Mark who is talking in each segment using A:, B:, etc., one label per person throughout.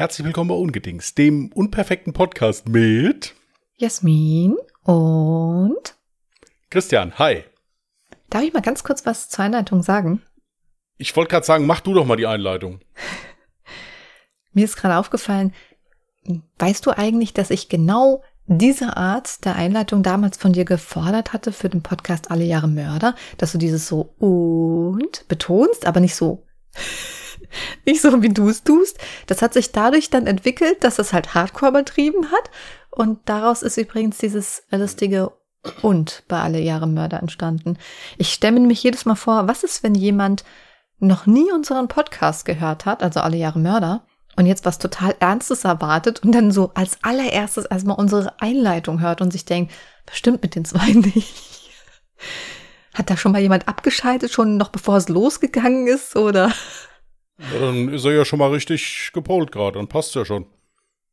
A: Herzlich willkommen bei Ungedings, dem unperfekten Podcast mit
B: Jasmin und
A: Christian. Hi.
B: Darf ich mal ganz kurz was zur Einleitung sagen?
A: Ich wollte gerade sagen, mach du doch mal die Einleitung.
B: Mir ist gerade aufgefallen, weißt du eigentlich, dass ich genau diese Art der Einleitung damals von dir gefordert hatte für den Podcast Alle Jahre Mörder, dass du dieses so und betonst, aber nicht so nicht so, wie du es tust. Das hat sich dadurch dann entwickelt, dass es halt Hardcore betrieben hat. Und daraus ist übrigens dieses lustige und bei alle Jahre Mörder entstanden. Ich stelle nämlich jedes Mal vor, was ist, wenn jemand noch nie unseren Podcast gehört hat, also alle Jahre Mörder, und jetzt was total Ernstes erwartet und dann so als allererstes erstmal unsere Einleitung hört und sich denkt, bestimmt mit den zwei nicht. Hat da schon mal jemand abgeschaltet, schon noch bevor es losgegangen ist, oder?
A: Ja, dann ist er ja schon mal richtig gepolt gerade, dann passt ja schon.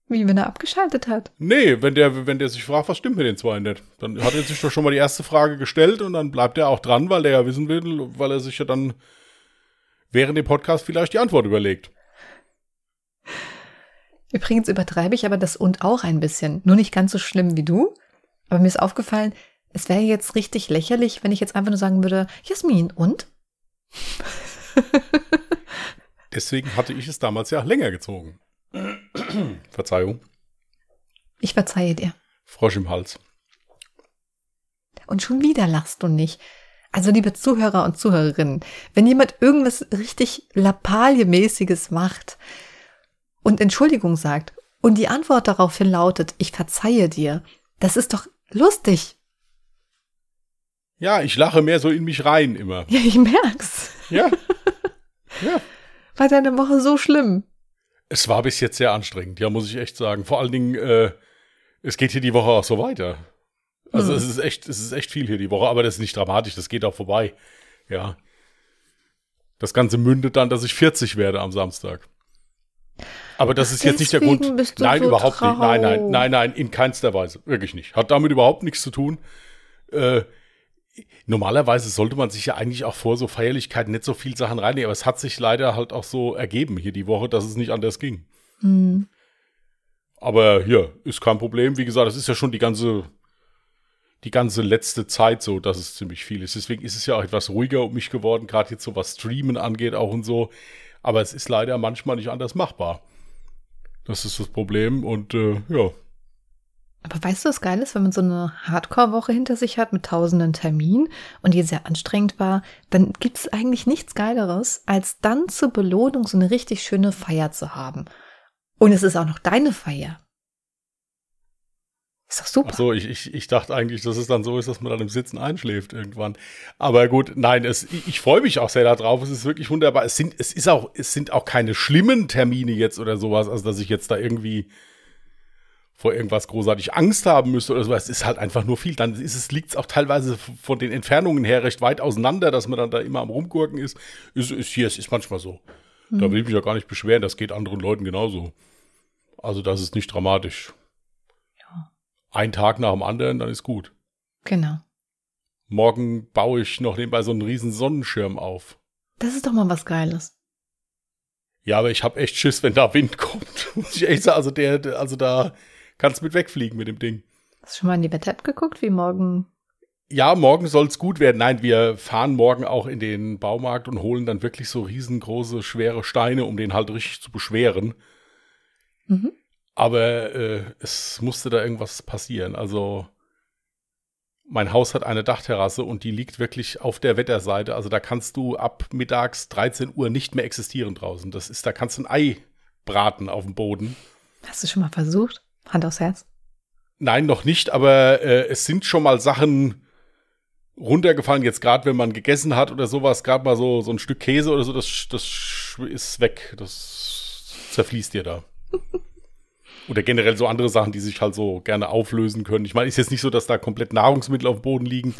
B: Wie, wenn er abgeschaltet hat?
A: Nee, wenn der, wenn der sich fragt, was stimmt mit den zwei nicht, dann hat er sich doch schon mal die erste Frage gestellt und dann bleibt er auch dran, weil der ja wissen will, weil er sich ja dann während dem Podcast vielleicht die Antwort überlegt.
B: Übrigens übertreibe ich aber das und auch ein bisschen. Nur nicht ganz so schlimm wie du. Aber mir ist aufgefallen, es wäre jetzt richtig lächerlich, wenn ich jetzt einfach nur sagen würde, Jasmin, und?
A: Deswegen hatte ich es damals ja länger gezogen. Verzeihung.
B: Ich verzeihe dir.
A: Frosch im Hals.
B: Und schon wieder lachst du nicht. Also, liebe Zuhörer und Zuhörerinnen, wenn jemand irgendwas richtig Lappalie-mäßiges macht und Entschuldigung sagt und die Antwort daraufhin lautet, ich verzeihe dir, das ist doch lustig.
A: Ja, ich lache mehr so in mich rein immer.
B: Ja, ich merk's.
A: Ja. Ja.
B: War deine Woche so schlimm?
A: Es war bis jetzt sehr anstrengend, ja, muss ich echt sagen. Vor allen Dingen, äh, es geht hier die Woche auch so weiter. Also
B: Hm.
A: es ist echt, es ist echt viel hier die Woche, aber das ist nicht dramatisch, das geht auch vorbei. Ja. Das Ganze mündet dann, dass ich 40 werde am Samstag. Aber das ist jetzt nicht der Grund.
B: bist du
A: nein,
B: so
A: überhaupt nicht. Nein, nein,
B: traurig.
A: nein, nein, in keinster Weise. Wirklich nicht. Hat damit überhaupt nichts zu tun. Äh, normalerweise sollte man sich ja eigentlich auch vor so Feierlichkeiten nicht so viel Sachen reinnehmen, aber es hat sich leider halt auch so ergeben hier die Woche, dass es nicht anders ging.
B: Hm.
A: Aber hier ist kein Problem. Wie gesagt, es ist ja schon die ganze, die ganze letzte Zeit so, dass es ziemlich viel ist. Deswegen ist es ja auch etwas ruhiger um mich geworden, gerade jetzt so was Streamen angeht auch und so. Aber es ist leider manchmal nicht anders machbar. Das ist das Problem und äh, ja.
B: Aber weißt du, was geil ist, wenn man so eine Hardcore-Woche hinter sich hat mit tausenden Terminen und die sehr anstrengend war, dann gibt es eigentlich nichts Geileres, als dann zur Belohnung so eine richtig schöne Feier zu haben. Und es ist auch noch deine Feier. Ist doch super.
A: Ach so, ich, ich, ich dachte eigentlich, dass es dann so ist, dass man dann im Sitzen einschläft irgendwann. Aber gut, nein, es, ich, ich freue mich auch sehr darauf. Es ist wirklich wunderbar. Es sind, es ist auch, es sind auch keine schlimmen Termine jetzt oder sowas, also dass ich jetzt da irgendwie vor irgendwas großartig Angst haben müsste oder sowas. Es ist halt einfach nur viel. Dann ist es, liegt es auch teilweise von den Entfernungen her recht weit auseinander, dass man dann da immer am Rumgurken ist. Ist, ist hier, es ist manchmal so. Da will ich mich ja gar nicht beschweren. Das geht anderen Leuten genauso. Also das ist nicht dramatisch. Ein Tag nach dem anderen, dann ist gut.
B: Genau.
A: Morgen baue ich noch nebenbei so einen riesen Sonnenschirm auf.
B: Das ist doch mal was Geiles.
A: Ja, aber ich habe echt Schiss, wenn da Wind kommt. Also der also da kannst mit wegfliegen mit dem Ding.
B: Hast du schon mal in die Wetter-App geguckt, wie morgen?
A: Ja, morgen soll's gut werden. Nein, wir fahren morgen auch in den Baumarkt und holen dann wirklich so riesengroße, schwere Steine, um den halt richtig zu beschweren.
B: Mhm.
A: Aber äh, es musste da irgendwas passieren. Also mein Haus hat eine Dachterrasse und die liegt wirklich auf der Wetterseite. Also da kannst du ab mittags 13 Uhr nicht mehr existieren draußen. Das ist, da kannst du ein Ei braten auf dem Boden.
B: Hast du schon mal versucht? Hand aufs Herz.
A: Nein, noch nicht, aber äh, es sind schon mal Sachen runtergefallen, jetzt gerade wenn man gegessen hat oder sowas, gerade mal so, so ein Stück Käse oder so, das, das ist weg. Das zerfließt dir da. Oder generell so andere Sachen, die sich halt so gerne auflösen können. Ich meine, ist jetzt nicht so, dass da komplett Nahrungsmittel auf dem Boden liegen.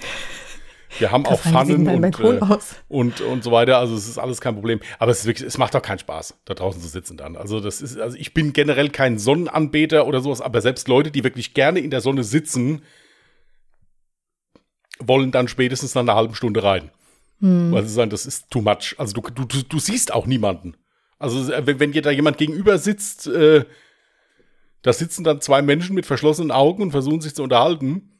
A: Wir haben auch
B: Das sieht
A: Pfannen und, äh, und, und so weiter. Also es ist alles kein Problem. Aber es ist wirklich, es macht auch keinen Spaß, da draußen zu sitzen dann. Also das ist, also ich bin generell kein Sonnenanbeter oder sowas, aber selbst Leute, die wirklich gerne in der Sonne sitzen, wollen dann spätestens nach einer halben Stunde rein.
B: Hm.
A: Weil sie sagen, das ist too much. Also du, du, du, siehst auch niemanden. Also wenn, wenn da jemand gegenüber sitzt, äh, da sitzen dann zwei Menschen mit verschlossenen Augen und versuchen sich zu unterhalten,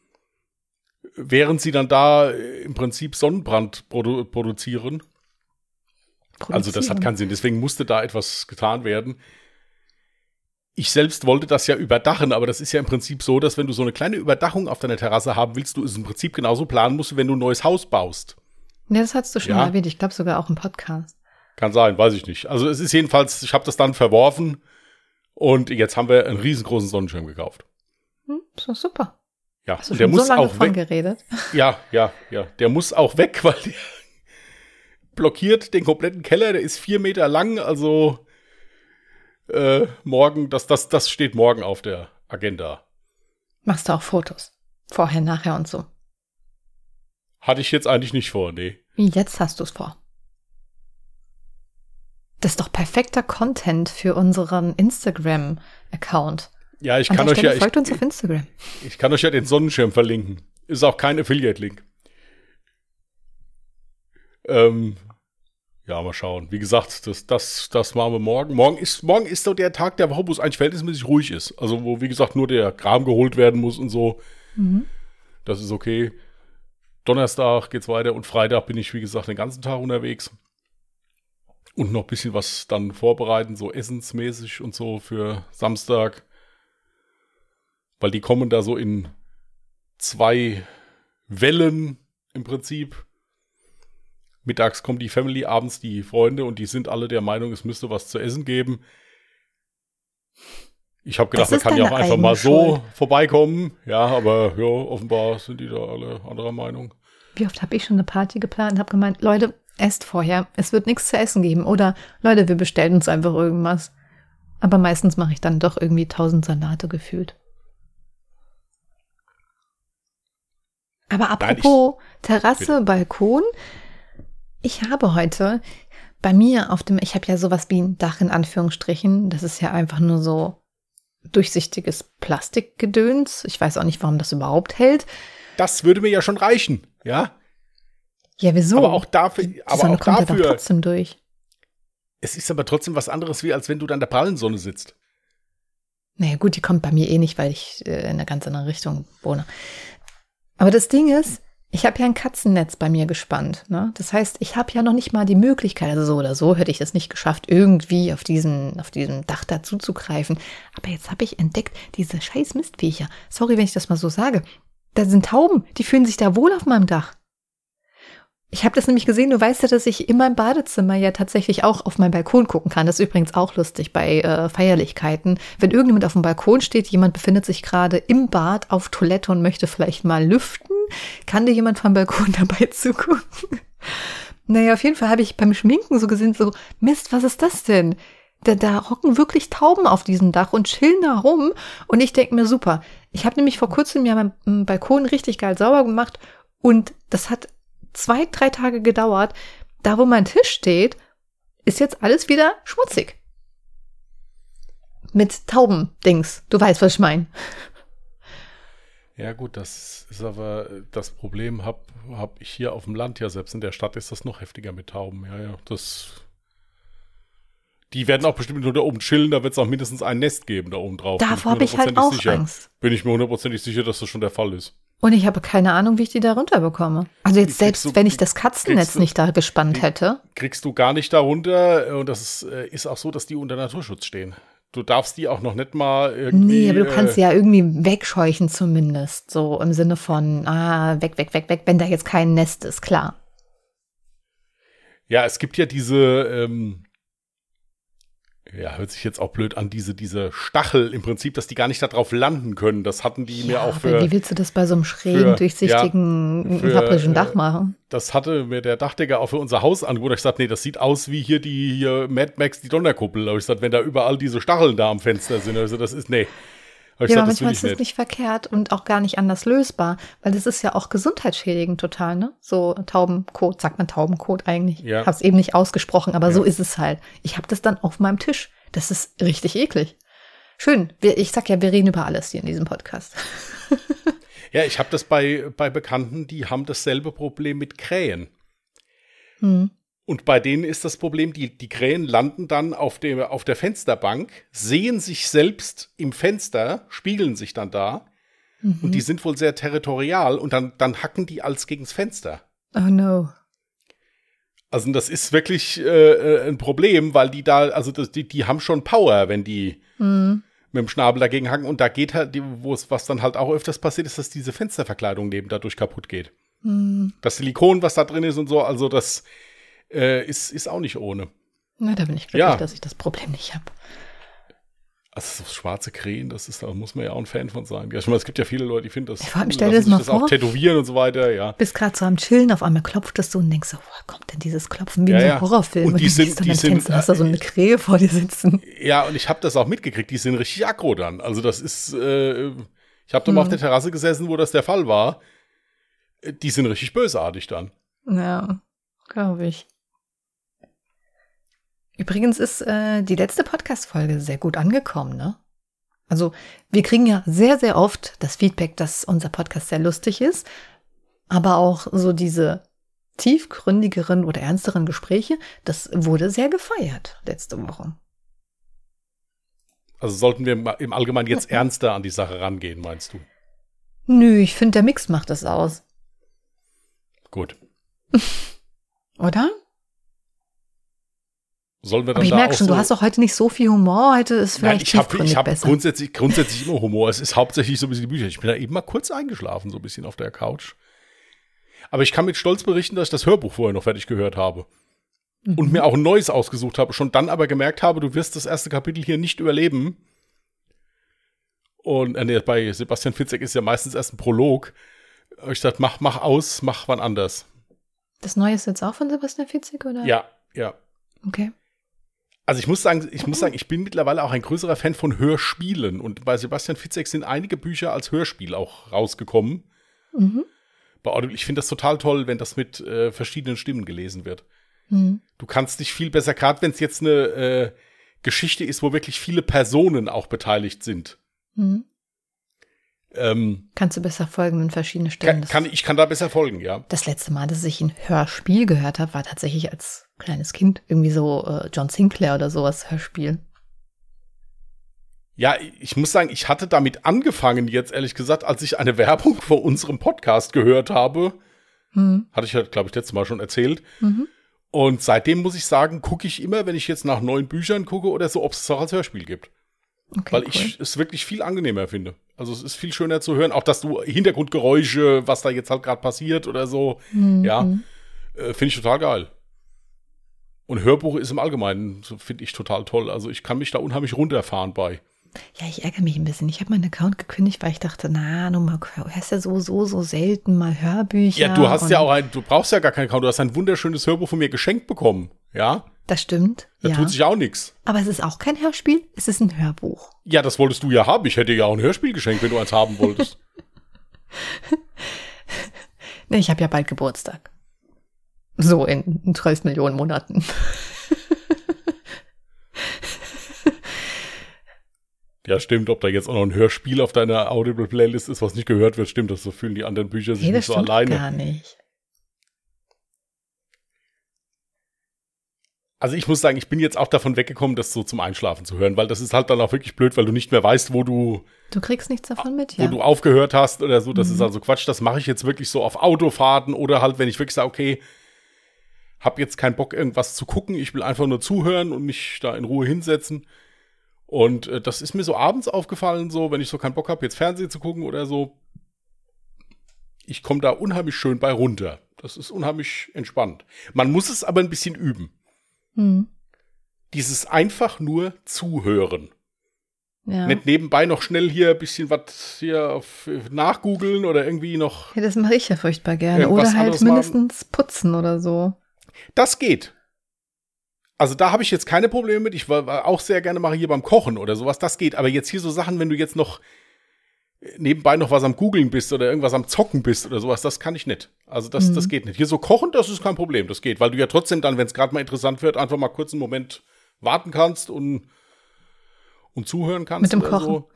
A: während sie dann da äh, im Prinzip Sonnenbrand produ produzieren. produzieren. Also das hat keinen Sinn. Deswegen musste da etwas getan werden. Ich selbst wollte das ja überdachen, aber das ist ja im Prinzip so, dass wenn du so eine kleine Überdachung auf deiner Terrasse haben willst, du es im Prinzip genauso planen musst, wenn du ein neues Haus baust.
B: Ja, das hast du schon ja. mal erwähnt. Ich glaube sogar auch im Podcast.
A: Kann sein, weiß ich nicht. Also es ist jedenfalls, ich habe das dann verworfen und jetzt haben wir einen riesengroßen Sonnenschirm gekauft.
B: Hm, ist doch super.
A: Ja, Hast du der muss so auch weg.
B: geredet?
A: Ja, ja, ja. Der muss auch weg, weil der blockiert den kompletten Keller. Der ist vier Meter lang, also äh, morgen, das, das, das steht morgen auf der Agenda.
B: Machst du auch Fotos? Vorher, nachher und so.
A: Hatte ich jetzt eigentlich nicht vor, nee.
B: Wie jetzt hast du es vor? Das ist doch perfekter Content für unseren Instagram-Account.
A: Ja, ich An kann euch Stelle
B: ja. Folgt ich, uns auf Instagram.
A: Ich kann euch ja den Sonnenschirm verlinken. Ist auch kein Affiliate-Link. Ähm, ja, mal schauen. Wie gesagt, das, das, das machen wir morgen. Morgen ist, morgen ist so der Tag der Woche, wo es eigentlich verhältnismäßig ruhig ist. Also, wo, wie gesagt, nur der Kram geholt werden muss und so. Mhm. Das ist okay. Donnerstag geht's weiter und Freitag bin ich, wie gesagt, den ganzen Tag unterwegs. Und noch ein bisschen was dann vorbereiten, so essensmäßig und so für Samstag. Weil die kommen da so in zwei Wellen im Prinzip mittags kommt die Family, abends die Freunde und die sind alle der Meinung, es müsste was zu essen geben. Ich habe gedacht, man kann ja auch einfach mal so vorbeikommen. Ja, aber ja, offenbar sind die da alle anderer Meinung.
B: Wie oft habe ich schon eine Party geplant und habe gemeint, Leute, esst vorher, es wird nichts zu essen geben. Oder Leute, wir bestellen uns einfach irgendwas. Aber meistens mache ich dann doch irgendwie tausend Salate gefühlt. Aber apropos Nein, ich, Terrasse, bitte. Balkon, ich habe heute bei mir auf dem, ich habe ja sowas wie ein Dach in Anführungsstrichen. Das ist ja einfach nur so durchsichtiges Plastikgedöns. Ich weiß auch nicht, warum das überhaupt hält.
A: Das würde mir ja schon reichen, ja?
B: Ja, wieso?
A: Aber auch dafür, Die aber Sonne auch kommt dafür. Ja
B: trotzdem durch.
A: Es ist aber trotzdem was anderes, wie als wenn du da in der prallen Sonne sitzt.
B: Naja, gut, die kommt bei mir eh nicht, weil ich äh, in einer ganz anderen Richtung wohne. Aber das Ding ist, ich habe ja ein Katzennetz bei mir gespannt. Ne? Das heißt, ich habe ja noch nicht mal die Möglichkeit, also so oder so hätte ich es nicht geschafft, irgendwie auf diesen, auf diesem Dach dazu zu greifen. Aber jetzt habe ich entdeckt, diese scheiß Mistviecher. Sorry, wenn ich das mal so sage. Da sind Tauben, die fühlen sich da wohl auf meinem Dach. Ich habe das nämlich gesehen, du weißt ja, dass ich in meinem Badezimmer ja tatsächlich auch auf meinen Balkon gucken kann. Das ist übrigens auch lustig bei äh, Feierlichkeiten. Wenn irgendjemand auf dem Balkon steht, jemand befindet sich gerade im Bad auf Toilette und möchte vielleicht mal lüften, kann dir jemand vom Balkon dabei zugucken? naja, auf jeden Fall habe ich beim Schminken so gesehen, so, Mist, was ist das denn? Da, da hocken wirklich Tauben auf diesem Dach und chillen da rum. Und ich denke mir, super. Ich habe nämlich vor kurzem ja meinen Balkon richtig geil sauber gemacht und das hat zwei, drei Tage gedauert. Da, wo mein Tisch steht, ist jetzt alles wieder schmutzig. Mit Taubendings. Du weißt, was ich meine.
A: Ja, gut, das ist aber das Problem, habe hab ich hier auf dem Land ja selbst. In der Stadt ist das noch heftiger mit Tauben. Ja, ja, das. Die werden auch bestimmt nur da oben chillen, da wird es auch mindestens ein Nest geben da oben drauf.
B: Davor habe ich halt auch
A: sicher.
B: Angst.
A: Bin ich mir hundertprozentig sicher, dass das schon der Fall ist.
B: Und ich habe keine Ahnung, wie ich die da runterbekomme. Also jetzt selbst, du, wenn ich das Katzennetz du, nicht da gespannt hätte.
A: Kriegst du gar nicht darunter. Und das ist, äh, ist auch so, dass die unter Naturschutz stehen. Du darfst die auch noch nicht mal irgendwie.
B: Nee, aber du kannst sie ja irgendwie wegscheuchen zumindest. So im Sinne von, ah, weg, weg, weg, weg, wenn da jetzt kein Nest ist, klar.
A: Ja, es gibt ja diese, ähm, ja, hört sich jetzt auch blöd an, diese, diese Stachel im Prinzip, dass die gar nicht darauf landen können. Das hatten die ja, mir auch für.
B: Wie willst du das bei so einem schrägen, für, durchsichtigen, ja, Dach äh, machen?
A: Das hatte mir der Dachdecker auch für unser Haus angeboten. Ich sagte, nee, das sieht aus wie hier die hier Mad Max, die Donnerkuppel. Aber ich sagte, wenn da überall diese Stacheln da am Fenster sind, also das ist, nee.
B: Ja, gesagt, aber manchmal ist nicht. nicht verkehrt und auch gar nicht anders lösbar, weil das ist ja auch gesundheitsschädigend total, ne? So Taubenkot, sagt man Taubenkot eigentlich? Ja. Hab's eben nicht ausgesprochen, aber ja. so ist es halt. Ich habe das dann auf meinem Tisch. Das ist richtig eklig. Schön. Ich sag ja, wir reden über alles hier in diesem Podcast.
A: ja, ich habe das bei, bei Bekannten, die haben dasselbe Problem mit Krähen.
B: Hm.
A: Und bei denen ist das Problem, die, die Krähen landen dann auf, dem, auf der Fensterbank, sehen sich selbst im Fenster, spiegeln sich dann da. Mhm. Und die sind wohl sehr territorial und dann, dann hacken die als gegens Fenster.
B: Oh no.
A: Also das ist wirklich äh, äh, ein Problem, weil die da, also das, die, die haben schon Power, wenn die mhm. mit dem Schnabel dagegen hacken. Und da geht halt, wo es, was dann halt auch öfters passiert, ist, dass diese Fensterverkleidung neben dadurch kaputt geht. Mhm. Das Silikon, was da drin ist und so, also das äh, ist, ist auch nicht ohne.
B: Na, da bin ich glücklich, ja. dass ich das Problem nicht habe.
A: Also so schwarze Krähen, das ist, da muss man ja auch ein Fan von sein. Ja, ich meine, es gibt ja viele Leute, die finden das. Ja,
B: vor allem stell dir das mal das vor.
A: Auch tätowieren und so weiter, ja.
B: Bist gerade so am Chillen, auf einmal klopft das so und denkst so, woher kommt denn dieses Klopfen wie ja, in so einem Horrorfilm?
A: Und, und die sind, die sind,
B: Fenster, hast da so eine Krähe vor dir sitzen.
A: Ja, und ich habe das auch mitgekriegt, die sind richtig aggro dann. Also das ist, äh, ich habe da mal hm. auf der Terrasse gesessen, wo das der Fall war. Die sind richtig bösartig dann.
B: Ja, glaube ich. Übrigens ist äh, die letzte Podcast-Folge sehr gut angekommen, ne? Also wir kriegen ja sehr, sehr oft das Feedback, dass unser Podcast sehr lustig ist, aber auch so diese tiefgründigeren oder ernsteren Gespräche, das wurde sehr gefeiert letzte Woche.
A: Also sollten wir im Allgemeinen jetzt ernster an die Sache rangehen, meinst du?
B: Nö, ich finde, der Mix macht das aus.
A: Gut.
B: Oder?
A: Sollen wir dann
B: Aber ich merke schon,
A: so
B: du hast doch heute nicht so viel Humor. Heute ist vielleicht
A: Nein, ich habe hab grundsätzlich, grundsätzlich immer Humor. Es ist hauptsächlich so ein bisschen die Bücher. Ich bin da eben mal kurz eingeschlafen, so ein bisschen auf der Couch. Aber ich kann mit Stolz berichten, dass ich das Hörbuch vorher noch fertig gehört habe. Mhm. Und mir auch ein neues ausgesucht habe. Schon dann aber gemerkt habe, du wirst das erste Kapitel hier nicht überleben. Und äh, nee, bei Sebastian Fitzek ist ja meistens erst ein Prolog. Ich dachte, mach, mach aus, mach wann anders.
B: Das Neue ist jetzt auch von Sebastian Fitzek, oder?
A: Ja, ja.
B: Okay.
A: Also ich muss sagen, ich muss sagen, ich bin mittlerweile auch ein größerer Fan von Hörspielen und bei Sebastian Fitzek sind einige Bücher als Hörspiel auch rausgekommen. Mhm. Bei Audible, ich finde das total toll, wenn das mit äh, verschiedenen Stimmen gelesen wird. Mhm. Du kannst dich viel besser, gerade wenn es jetzt eine äh, Geschichte ist, wo wirklich viele Personen auch beteiligt sind. Mhm.
B: Ähm, Kannst du besser folgen, wenn verschiedene Stimmen.
A: Kann, kann, ich kann da besser folgen, ja.
B: Das letzte Mal, dass ich ein Hörspiel gehört habe, war tatsächlich als kleines Kind. Irgendwie so äh, John Sinclair oder sowas Hörspiel.
A: Ja, ich muss sagen, ich hatte damit angefangen, jetzt ehrlich gesagt, als ich eine Werbung vor unserem Podcast gehört habe. Mhm. Hatte ich ja, glaube ich, letztes Mal schon erzählt. Mhm. Und seitdem muss ich sagen, gucke ich immer, wenn ich jetzt nach neuen Büchern gucke oder so, ob es es auch als Hörspiel gibt. Okay, Weil cool. ich es wirklich viel angenehmer finde. Also es ist viel schöner zu hören, auch dass du Hintergrundgeräusche, was da jetzt halt gerade passiert oder so, mhm. ja, äh, finde ich total geil. Und Hörbuch ist im Allgemeinen, so finde ich total toll. Also ich kann mich da unheimlich runterfahren bei.
B: Ja, ich ärgere mich ein bisschen. Ich habe meinen Account gekündigt, weil ich dachte, na, du hörst ja so, so, so selten mal Hörbücher.
A: Ja, du hast ja auch ein, du brauchst ja gar keinen Account. Du hast ein wunderschönes Hörbuch von mir geschenkt bekommen. Ja.
B: Das stimmt.
A: Da
B: ja.
A: tut sich auch nichts.
B: Aber es ist auch kein Hörspiel, es ist ein Hörbuch.
A: Ja, das wolltest du ja haben. Ich hätte ja auch ein Hörspiel geschenkt, wenn du eins haben wolltest.
B: nee, ich habe ja bald Geburtstag. So in 12 Millionen Monaten.
A: Ja, stimmt. Ob da jetzt auch noch ein Hörspiel auf deiner Audible-Playlist ist, was nicht gehört wird, stimmt. Das so fühlen die anderen Bücher sich hey, nicht so alleine.
B: gar nicht.
A: Also ich muss sagen, ich bin jetzt auch davon weggekommen, das so zum Einschlafen zu hören, weil das ist halt dann auch wirklich blöd, weil du nicht mehr weißt, wo du.
B: Du kriegst nichts davon mit,
A: wo ja. Wo du aufgehört hast oder so. Das mhm. ist also Quatsch. Das mache ich jetzt wirklich so auf Autofahrten oder halt, wenn ich wirklich sage, okay, hab jetzt keinen Bock, irgendwas zu gucken. Ich will einfach nur zuhören und mich da in Ruhe hinsetzen. Und äh, das ist mir so abends aufgefallen, so, wenn ich so keinen Bock habe, jetzt Fernsehen zu gucken oder so. Ich komme da unheimlich schön bei runter. Das ist unheimlich entspannt. Man muss es aber ein bisschen üben. Hm. Dieses einfach nur zuhören. Ja. Nicht nebenbei noch schnell hier ein bisschen was hier nachgoogeln oder irgendwie noch.
B: Ja, das mache ich ja furchtbar gerne. Oder halt mindestens machen. putzen oder so.
A: Das geht. Also da habe ich jetzt keine Probleme mit. Ich war auch sehr gerne mache hier beim Kochen oder sowas. Das geht. Aber jetzt hier so Sachen, wenn du jetzt noch nebenbei noch was am Googeln bist oder irgendwas am Zocken bist oder sowas, das kann ich nicht. Also das, mhm. das geht nicht. Hier so kochen, das ist kein Problem, das geht, weil du ja trotzdem dann, wenn es gerade mal interessant wird, einfach mal kurz einen Moment warten kannst und, und zuhören kannst.
B: Mit dem Kochen. So.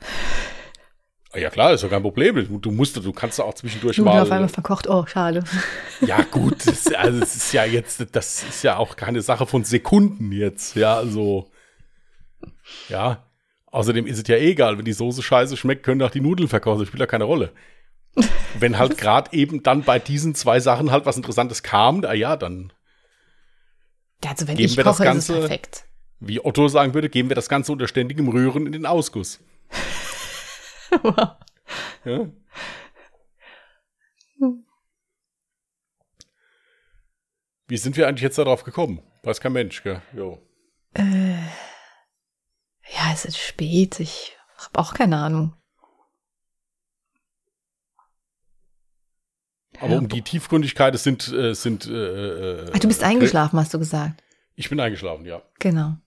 A: Ja klar, ist ja kein Problem. Du, musst, du kannst da auch zwischendurch
B: Nudeln
A: mal.
B: auf einmal verkocht, oh, schade.
A: Ja gut, das, ist- also es ist ja jetzt, das ist ja auch keine Sache von Sekunden jetzt. Ja, also ja. Außerdem ist es ja egal, wenn die Soße scheiße schmeckt, können auch die Nudeln verkochen. Das spielt ja keine Rolle. Wenn halt gerade eben dann bei diesen zwei Sachen halt was Interessantes kam, na ja, dann,
B: Ja, also wenn
A: Geben
B: ich
A: wir das
B: koche, ist es
A: Ganze-
B: perfekt.
A: wie Otto sagen würde, geben wir das Ganze unter ständigem Rühren in den Ausguss. Ja? Wie sind wir eigentlich jetzt darauf gekommen? Weiß kein Mensch, gell? Jo.
B: Äh, ja, es ist spät. Ich habe auch keine Ahnung.
A: Aber um die Tiefgründigkeit, es sind, äh, es sind. Äh, äh,
B: Ach, du bist
A: äh,
B: eingeschlafen, hast du gesagt.
A: Ich bin eingeschlafen, ja.
B: Genau.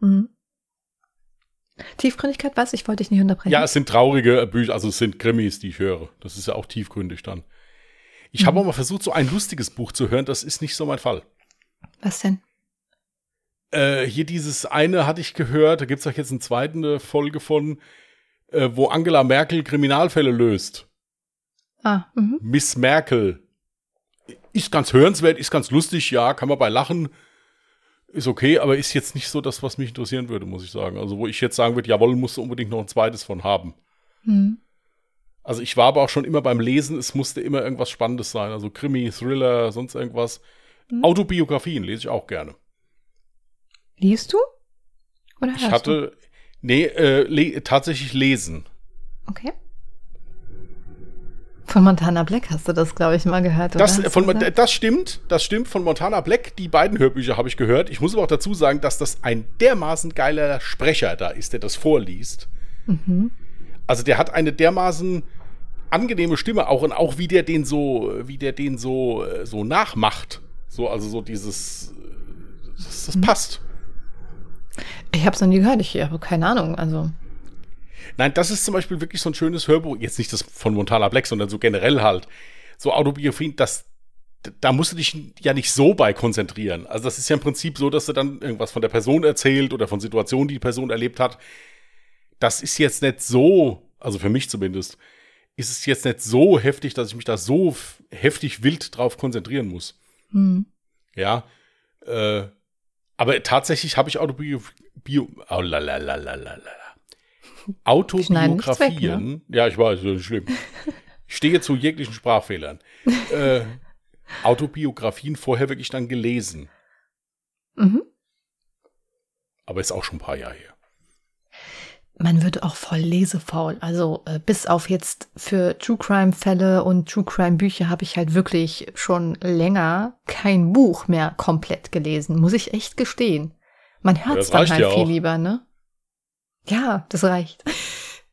B: Mhm. Tiefgründigkeit, was? Ich wollte dich nicht unterbrechen.
A: Ja, es sind traurige Bücher, also es sind Krimis, die ich höre. Das ist ja auch tiefgründig dann. Ich
B: Mhm.
A: habe auch mal versucht, so ein lustiges Buch zu hören. Das ist nicht so mein Fall.
B: Was denn?
A: Äh, hier dieses eine hatte ich gehört, da gibt es auch jetzt eine zweite Folge von, äh, wo Angela Merkel Kriminalfälle löst.
B: Ah, mhm.
A: Miss Merkel. Ist ganz hörenswert, ist ganz lustig, ja, kann man bei lachen. Ist okay, aber ist jetzt nicht so das, was mich interessieren würde, muss ich sagen. Also, wo ich jetzt sagen würde, jawohl, musst du unbedingt noch ein zweites von haben.
B: Mhm.
A: Also, ich war aber auch schon immer beim Lesen, es musste immer irgendwas Spannendes sein. Also, Krimi, Thriller, sonst irgendwas.
B: Mhm.
A: Autobiografien lese ich auch gerne.
B: Liest du? Oder
A: Ich hatte, nee, äh, le tatsächlich lesen.
B: Du? Okay. Von Montana Black hast du das, glaube ich, mal gehört,
A: Das, von,
B: du
A: das stimmt, das stimmt von Montana Black. Die beiden Hörbücher habe ich gehört. Ich muss aber auch dazu sagen, dass das ein dermaßen geiler Sprecher da ist, der das vorliest.
B: Mhm.
A: Also der hat eine dermaßen angenehme Stimme auch und auch wie der den so, wie der den so, äh, so nachmacht. So, also so dieses, äh, das, das passt.
B: Ich habe es noch nie gehört. Ich habe keine Ahnung. Also,
A: Nein, das ist zum Beispiel wirklich so ein schönes Hörbuch. Jetzt nicht das von Montana Black, sondern so generell halt. So Autobiografien, das, da musst du dich ja nicht so bei konzentrieren. Also das ist ja im Prinzip so, dass du dann irgendwas von der Person erzählt oder von Situationen, die die Person erlebt hat. Das ist jetzt nicht so, also für mich zumindest, ist es jetzt nicht so heftig, dass ich mich da so heftig wild drauf konzentrieren muss.
B: hm.
A: Ja. Äh, aber tatsächlich habe ich Autobiografien. Bio, oh,
B: weg,
A: Autobiografien. Ja, ich weiß, das ist schlimm. Ich stehe zu jeglichen Sprachfehlern. äh, Autobiografien vorher wirklich dann gelesen.
B: mhm.
A: Aber ist auch schon ein paar Jahre her.
B: Man wird auch voll lesefaul. Also äh, bis auf jetzt für True Crime Fälle und True Crime Bücher habe ich halt wirklich schon länger kein Buch mehr komplett gelesen, muss ich echt gestehen. Man hört es dann
A: reicht
B: halt
A: ja
B: viel
A: auch.
B: lieber, ne? Ja, das reicht.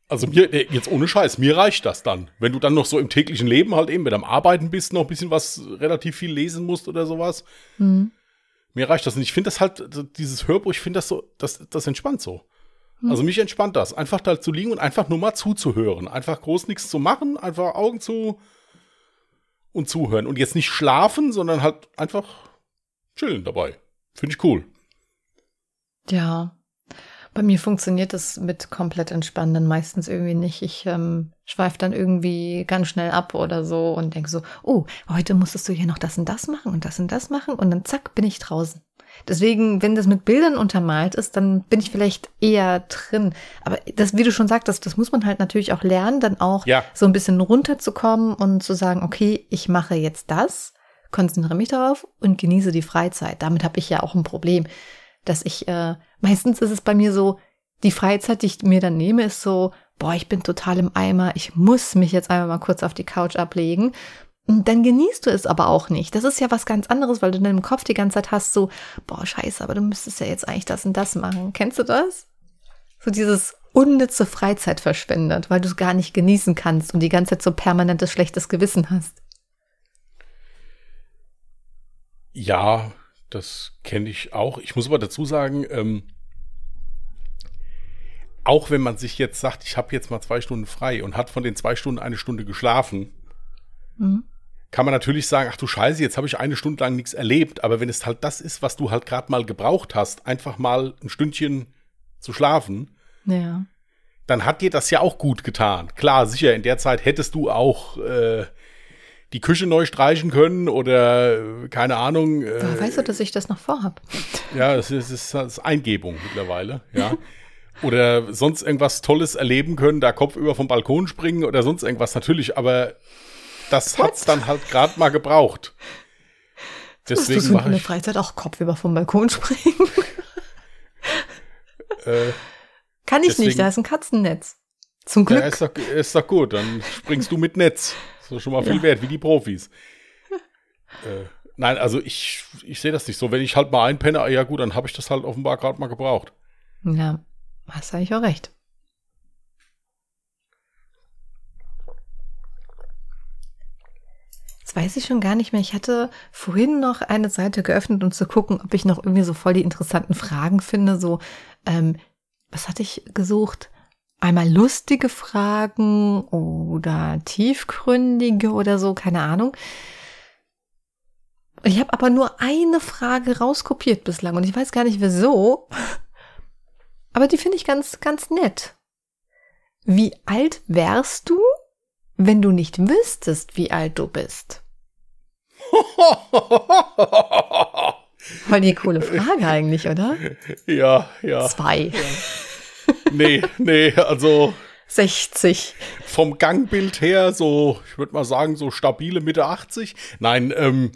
A: Also mir, äh, jetzt ohne Scheiß, mir reicht das dann. Wenn du dann noch so im täglichen Leben halt eben mit am Arbeiten bist, noch ein bisschen was relativ viel lesen musst oder sowas.
B: Hm.
A: Mir reicht das. Und ich finde das halt, dieses Hörbuch, ich finde das so, das, das entspannt so. Also mich entspannt das. Einfach da zu liegen und einfach nur mal zuzuhören. Einfach groß nichts zu machen, einfach Augen zu und zuhören. Und jetzt nicht schlafen, sondern halt einfach chillen dabei. Finde ich cool.
B: Ja. Bei mir funktioniert das mit komplett entspannen meistens irgendwie nicht. Ich ähm, schweife dann irgendwie ganz schnell ab oder so und denke so, oh, heute musstest du hier noch das und das machen und das und das machen und dann zack, bin ich draußen. Deswegen, wenn das mit Bildern untermalt ist, dann bin ich vielleicht eher drin. Aber das, wie du schon sagtest, das muss man halt natürlich auch lernen, dann auch
A: Ja.
B: so ein bisschen runterzukommen und zu sagen, okay, ich mache jetzt das, konzentriere mich darauf und genieße die Freizeit. Damit habe ich ja auch ein Problem, dass ich, äh, meistens ist es bei mir so, die Freizeit, die ich mir dann nehme, ist so, boah, ich bin total im Eimer, ich muss mich jetzt einmal mal kurz auf die Couch ablegen. Dann genießt du es aber auch nicht. Das ist ja was ganz anderes, weil du dann im Kopf die ganze Zeit hast, so, boah, scheiße, aber du müsstest ja jetzt eigentlich das und das machen. Kennst du das? So dieses unnütze Freizeit verschwendet, weil du es gar nicht genießen kannst und die ganze Zeit so permanentes schlechtes Gewissen hast.
A: Ja, das kenne ich auch. Ich muss aber dazu sagen, ähm, auch wenn man sich jetzt sagt, ich habe jetzt mal zwei Stunden frei und hat von den zwei Stunden eine Stunde geschlafen,
B: Mhm.
A: kann man natürlich sagen, ach du Scheiße, jetzt habe ich eine Stunde lang nichts erlebt. Aber wenn es halt das ist, was du halt gerade mal gebraucht hast, einfach mal ein Stündchen zu schlafen,
B: Ja.
A: dann hat dir das ja auch gut getan. Klar, sicher, in der Zeit hättest du auch äh, die Küche neu streichen können oder äh, keine Ahnung. Äh,
B: Woher weißt du, dass ich das noch vorhab?
A: Ja, es ist, es ist Eingebung mittlerweile, ja. oder sonst irgendwas Tolles erleben können, da Kopf über vom Balkon springen oder sonst irgendwas natürlich, aber das What? hat's dann halt gerade mal gebraucht.
B: Deswegen mache ich in der Freizeit auch Kopf über vom Balkon springen. Äh, Kann ich deswegen, nicht, da ist ein Katzennetz. Zum Glück. Ja,
A: ist doch, ist doch gut, dann springst du mit Netz. Das ist schon mal viel ja. wert, wie die Profis. äh, nein, also ich, ich sehe das nicht so. Wenn ich halt mal einpenne, ja gut, dann habe ich das halt offenbar gerade mal gebraucht.
B: Ja, hast eigentlich auch recht. Jetzt weiß ich schon gar nicht mehr. Ich hatte vorhin noch eine Seite geöffnet, um zu gucken, ob ich noch irgendwie so voll die interessanten Fragen finde. So, ähm, was hatte ich gesucht? Einmal lustige Fragen oder tiefgründige oder so, keine Ahnung. Ich habe aber nur eine Frage rauskopiert bislang und ich weiß gar nicht wieso. Aber die finde ich ganz, ganz nett. Wie alt wärst du, wenn du nicht wüsstest, wie alt du bist? Voll die coole Frage eigentlich, oder?
A: Ja, ja.
B: Zwei.
A: Ja. Nee, nee, also.
B: 60.
A: Vom Gangbild her so, ich würde mal sagen, so stabile Mitte 80. Nein, ähm.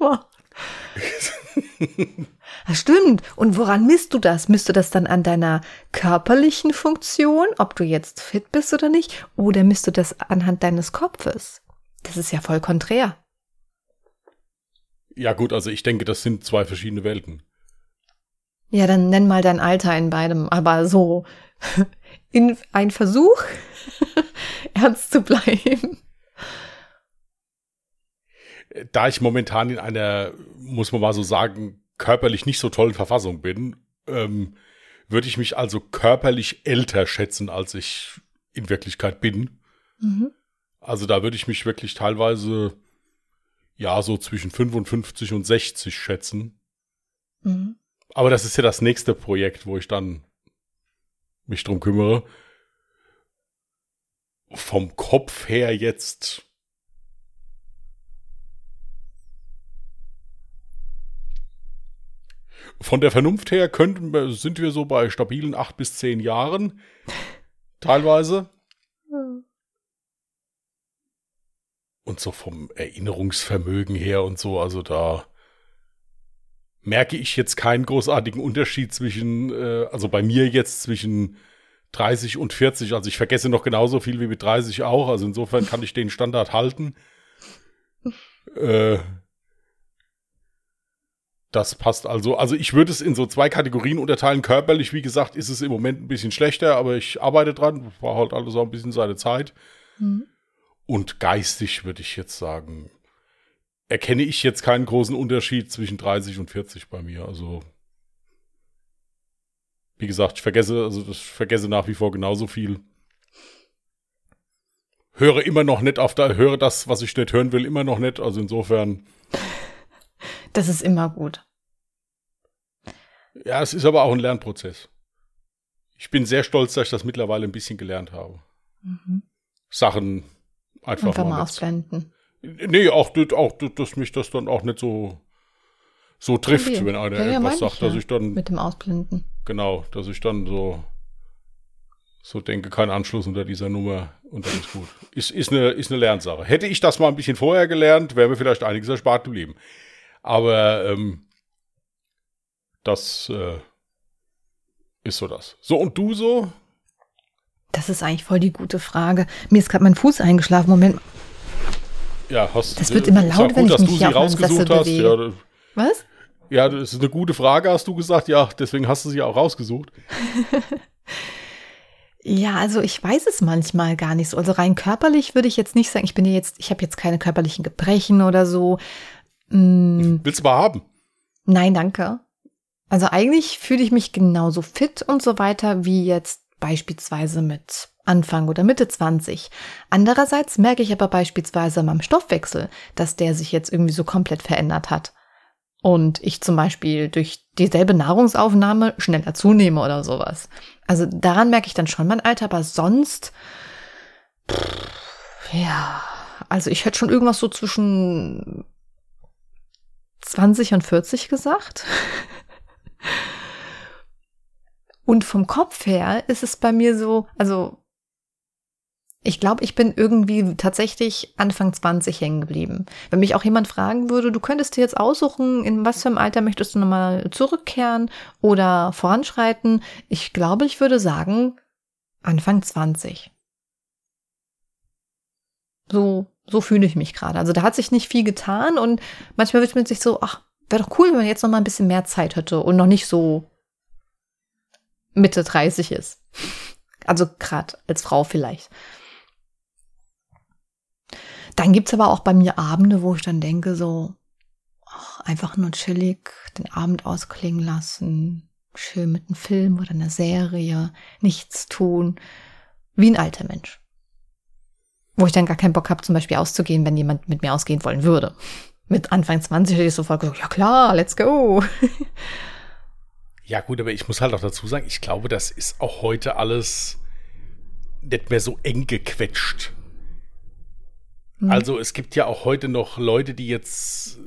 B: Das stimmt. Und woran misst du das? Misst du das dann an deiner körperlichen Funktion, ob du jetzt fit bist oder nicht? Oder misst du das anhand deines Kopfes? Das ist ja voll konträr.
A: Ja gut, also ich denke, das sind zwei verschiedene Welten.
B: Ja, dann nenn mal dein Alter in beidem, aber so in ein Versuch, ernst zu bleiben.
A: Da ich momentan in einer, muss man mal so sagen, körperlich nicht so tollen Verfassung bin, ähm, würde ich mich also körperlich älter schätzen, als ich in Wirklichkeit bin. Mhm. Also da würde ich mich wirklich teilweise ja so zwischen 55 und 60 schätzen. Mhm. Aber das ist ja das nächste Projekt, wo ich dann mich drum kümmere. Vom Kopf her jetzt Von der Vernunft her könnten, sind wir so bei stabilen acht bis zehn Jahren. Teilweise. Und so vom Erinnerungsvermögen her und so, also da merke ich jetzt keinen großartigen Unterschied zwischen, äh, also bei mir jetzt zwischen 30 und 40. Also ich vergesse noch genauso viel wie mit 30 auch. Also insofern kann ich den Standard halten. Äh, das passt also. Also ich würde es in so zwei Kategorien unterteilen. Körperlich, wie gesagt, ist es im Moment ein bisschen schlechter, aber ich arbeite dran. War halt alles auch ein bisschen seine Zeit. Mhm. Und geistig würde ich jetzt sagen, erkenne ich jetzt keinen großen Unterschied zwischen 30 und 40 bei mir. Also, wie gesagt, ich vergesse, also ich vergesse nach wie vor genauso viel. Höre immer noch nicht auf da, höre das, was ich nicht hören will, immer noch nicht. Also insofern.
B: Das ist immer gut.
A: Ja, es ist aber auch ein Lernprozess. Ich bin sehr stolz, dass ich das mittlerweile ein bisschen gelernt habe. Mhm. Sachen einfach, einfach mal, mal
B: ausblenden.
A: Nee, auch, auch, dass mich das dann auch nicht so, so trifft, okay. wenn einer ja, etwas sagt, dass ja. ich dann.
B: Mit dem Ausblenden.
A: Genau, dass ich dann so, so denke, kein Anschluss unter dieser Nummer und dann ist gut. Ist, ist, eine, ist eine Lernsache. Hätte ich das mal ein bisschen vorher gelernt, wäre mir vielleicht einiges erspart geblieben. Aber ähm, das äh, ist so das. So, und du so?
B: Das ist eigentlich voll die gute Frage. Mir ist gerade mein Fuß eingeschlafen. Moment.
A: Ja, hast
B: Das wird immer laut, gut, wenn ich mich hier auf meinem hast.
A: Ja,
B: Was?
A: Ja, das ist eine gute Frage, hast du gesagt. Ja, deswegen hast du sie auch rausgesucht.
B: ja, also ich weiß es manchmal gar nicht so. Also rein körperlich würde ich jetzt nicht sagen, ich bin jetzt, ich habe jetzt keine körperlichen Gebrechen oder so.
A: Hm. Willst du mal haben?
B: Nein, danke. Also eigentlich fühle ich mich genauso fit und so weiter wie jetzt beispielsweise mit Anfang oder Mitte 20. Andererseits merke ich aber beispielsweise am Stoffwechsel, dass der sich jetzt irgendwie so komplett verändert hat. und ich zum Beispiel durch dieselbe Nahrungsaufnahme schneller zunehme oder sowas. Also daran merke ich dann schon mein Alter, aber sonst, pff, ja, also ich hätte schon irgendwas so zwischen 20 und 40 gesagt. Und vom Kopf her ist es bei mir so, also ich glaube, ich bin irgendwie tatsächlich Anfang 20 hängen geblieben. Wenn mich auch jemand fragen würde, du könntest dir jetzt aussuchen, in was für einem Alter möchtest du nochmal zurückkehren oder voranschreiten, ich glaube, ich würde sagen Anfang 20. So, so fühle ich mich gerade. Also da hat sich nicht viel getan und manchmal wird man sich so, ach, wäre doch cool, wenn man jetzt noch mal ein bisschen mehr Zeit hätte und noch nicht so Mitte 30 ist. Also gerade als Frau vielleicht. Dann gibt's aber auch bei mir Abende, wo ich dann denke, so ach, einfach nur chillig den Abend ausklingen lassen, schön mit einem Film oder einer Serie, nichts tun, wie ein alter Mensch. Wo ich dann gar keinen Bock habe, zum Beispiel auszugehen, wenn jemand mit mir ausgehen wollen würde. Mit Anfang 20 hätte ich sofort gesagt, ja klar, let's go.
A: Ja, gut, aber ich muss halt auch dazu sagen, ich glaube, das ist auch heute alles nicht mehr so eng gequetscht. Mhm. Also es gibt ja auch heute noch Leute, die jetzt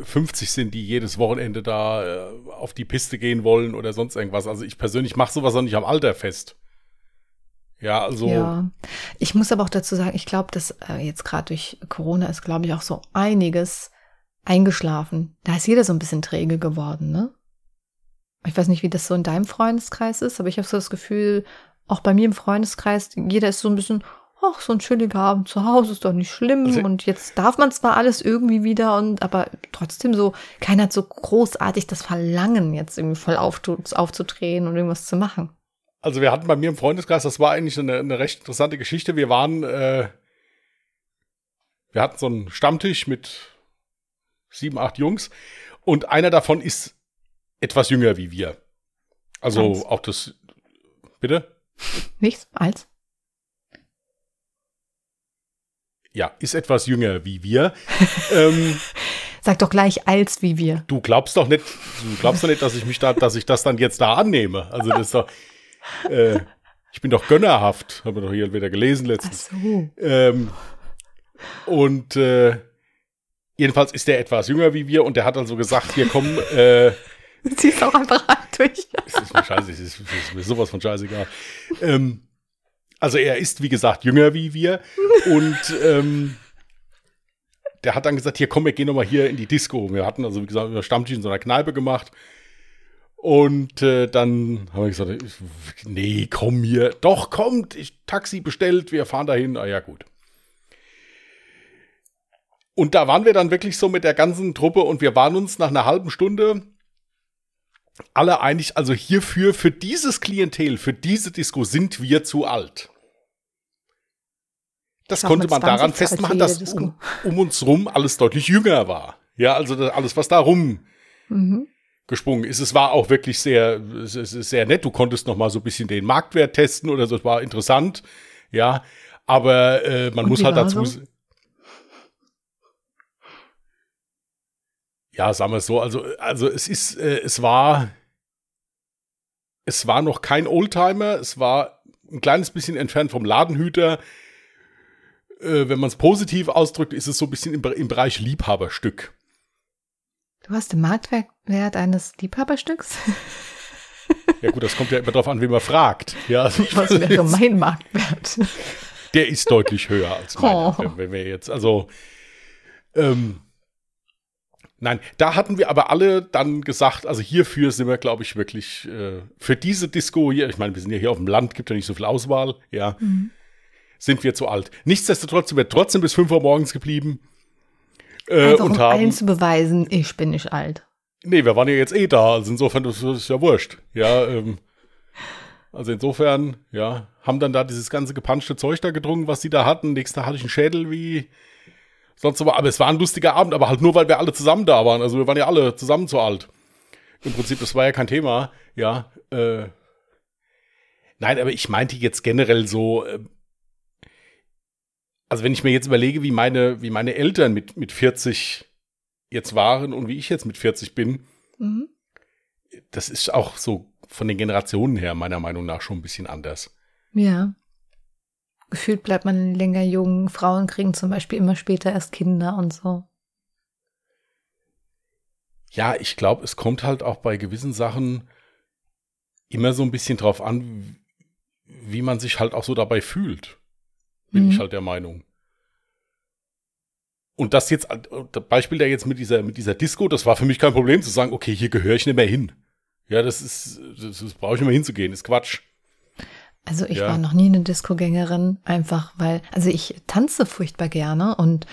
A: äh, 50 sind, die jedes Wochenende da äh, auf die Piste gehen wollen oder sonst irgendwas. Also ich persönlich mache sowas auch nicht am Alter fest. Ja, also. Ja,
B: ich muss aber auch dazu sagen, ich glaube, dass äh, jetzt gerade durch Corona ist, glaube ich, auch so einiges eingeschlafen. Da ist jeder so ein bisschen träge geworden, ne? Ich weiß nicht, wie das so in deinem Freundeskreis ist, aber ich habe so das Gefühl, auch bei mir im Freundeskreis, jeder ist so ein bisschen, ach, so ein chilliger Abend zu Hause ist doch nicht schlimm. Also, und jetzt darf man zwar alles irgendwie wieder und aber trotzdem so, keiner hat so großartig das Verlangen, jetzt irgendwie voll auf, aufzudrehen und irgendwas zu machen.
A: Also wir hatten bei mir im Freundeskreis, das war eigentlich eine, eine recht interessante Geschichte. Wir waren, äh, wir hatten so einen Stammtisch mit sieben, acht Jungs und einer davon ist etwas jünger wie wir. Also Eins. auch das, bitte?
B: Nichts, als?
A: ja, ist etwas jünger wie wir. ähm,
B: Sag doch gleich als wie wir.
A: Du glaubst doch nicht, du glaubst doch nicht, dass ich mich da, dass ich das dann jetzt da annehme. Also das ist doch, äh, ich bin doch gönnerhaft, haben wir doch hier wieder gelesen letztens. Ach so. Ähm, und äh, jedenfalls ist der etwas jünger wie wir und der hat also gesagt, hier komm, äh,
B: Ziehst auch einfach durch.
A: Es ist mir scheiße, es ist, ist mir sowas von scheißegal. Ähm, also er ist, wie gesagt, jünger wie wir. Und ähm, der hat dann gesagt, hier komm, wir gehen noch mal hier in die Disco. Wir hatten also, wie gesagt, über Stammtisch in so einer Kneipe gemacht. Und äh, dann haben wir gesagt, nee, komm hier. Doch, kommt, ich Taxi bestellt, wir fahren dahin. Ah ja, gut. Und da waren wir dann wirklich so mit der ganzen Truppe und wir waren uns nach einer halben Stunde alle einig, also hierfür, für dieses Klientel, für diese Disco sind wir zu alt. Das konnte man daran festmachen, dass um, um, uns rum alles deutlich jünger war. Ja, also alles, was da rum mhm. Gesprungen ist. Es war auch wirklich sehr, sehr nett. Du konntest noch mal so ein bisschen den Marktwert testen oder so. Es war interessant. Ja, aber äh, man Und muss halt dazu. Ja, sagen wir es so. Also, also es ist, äh, es war, es war noch kein Oldtimer. Es war ein kleines bisschen entfernt vom Ladenhüter. Äh, wenn man es positiv ausdrückt, ist es so ein bisschen im, im Bereich Liebhaberstück.
B: Du hast den Marktwert eines Liebhaberstücks?
A: Ja gut, das kommt ja immer darauf an, wie man fragt. Ja,
B: also Was wäre mein Marktwert?
A: Der ist deutlich höher als mein. Oh. Wenn, wenn wir jetzt, also ähm, Nein, da hatten wir aber alle dann gesagt, also hierfür sind wir, glaube ich, wirklich äh, für diese Disco hier, ich meine, wir sind ja hier auf dem Land, gibt ja nicht so viel Auswahl, ja, mhm. sind wir zu alt. Nichtsdestotrotz sind wir trotzdem bis 5 Uhr morgens geblieben.
B: Äh, Einfach und um haben, allen zu beweisen, ich bin nicht alt.
A: Nee, wir waren ja jetzt eh da, also insofern, das, ist ja wurscht. Ja, ähm, also insofern, ja, haben dann da dieses ganze gepanschte Zeug da getrunken, was sie da hatten. Nächsten Tag hatte ich einen Schädel wie sonst aber, aber es war ein lustiger Abend, aber halt nur, weil wir alle zusammen da waren. Also wir waren ja alle zusammen zu alt. Im Prinzip, das war ja kein Thema, ja. Äh, nein, aber ich meinte jetzt generell so, äh, also wenn ich mir jetzt überlege, wie meine, wie meine Eltern mit, mit 40 jetzt waren und wie ich jetzt mit 40 bin,
B: Mhm.
A: das ist auch so von den Generationen her meiner Meinung nach schon ein bisschen anders.
B: Ja. Gefühlt bleibt man länger jung. Frauen kriegen zum Beispiel immer später erst Kinder und so.
A: Ja, ich glaube, es kommt halt auch bei gewissen Sachen immer so ein bisschen drauf an, wie man sich halt auch so dabei fühlt. Bin
B: Mhm.
A: ich halt der Meinung. Und das jetzt, das Beispiel da jetzt mit dieser, mit dieser Disco, das war für mich kein Problem zu sagen, okay, hier gehöre ich nicht mehr hin. Ja, das ist, das, das brauche ich nicht mehr hinzugehen, ist Quatsch.
B: Also ich
A: Ja.
B: war noch nie eine Disco-Gängerin, einfach weil, also ich tanze furchtbar gerne und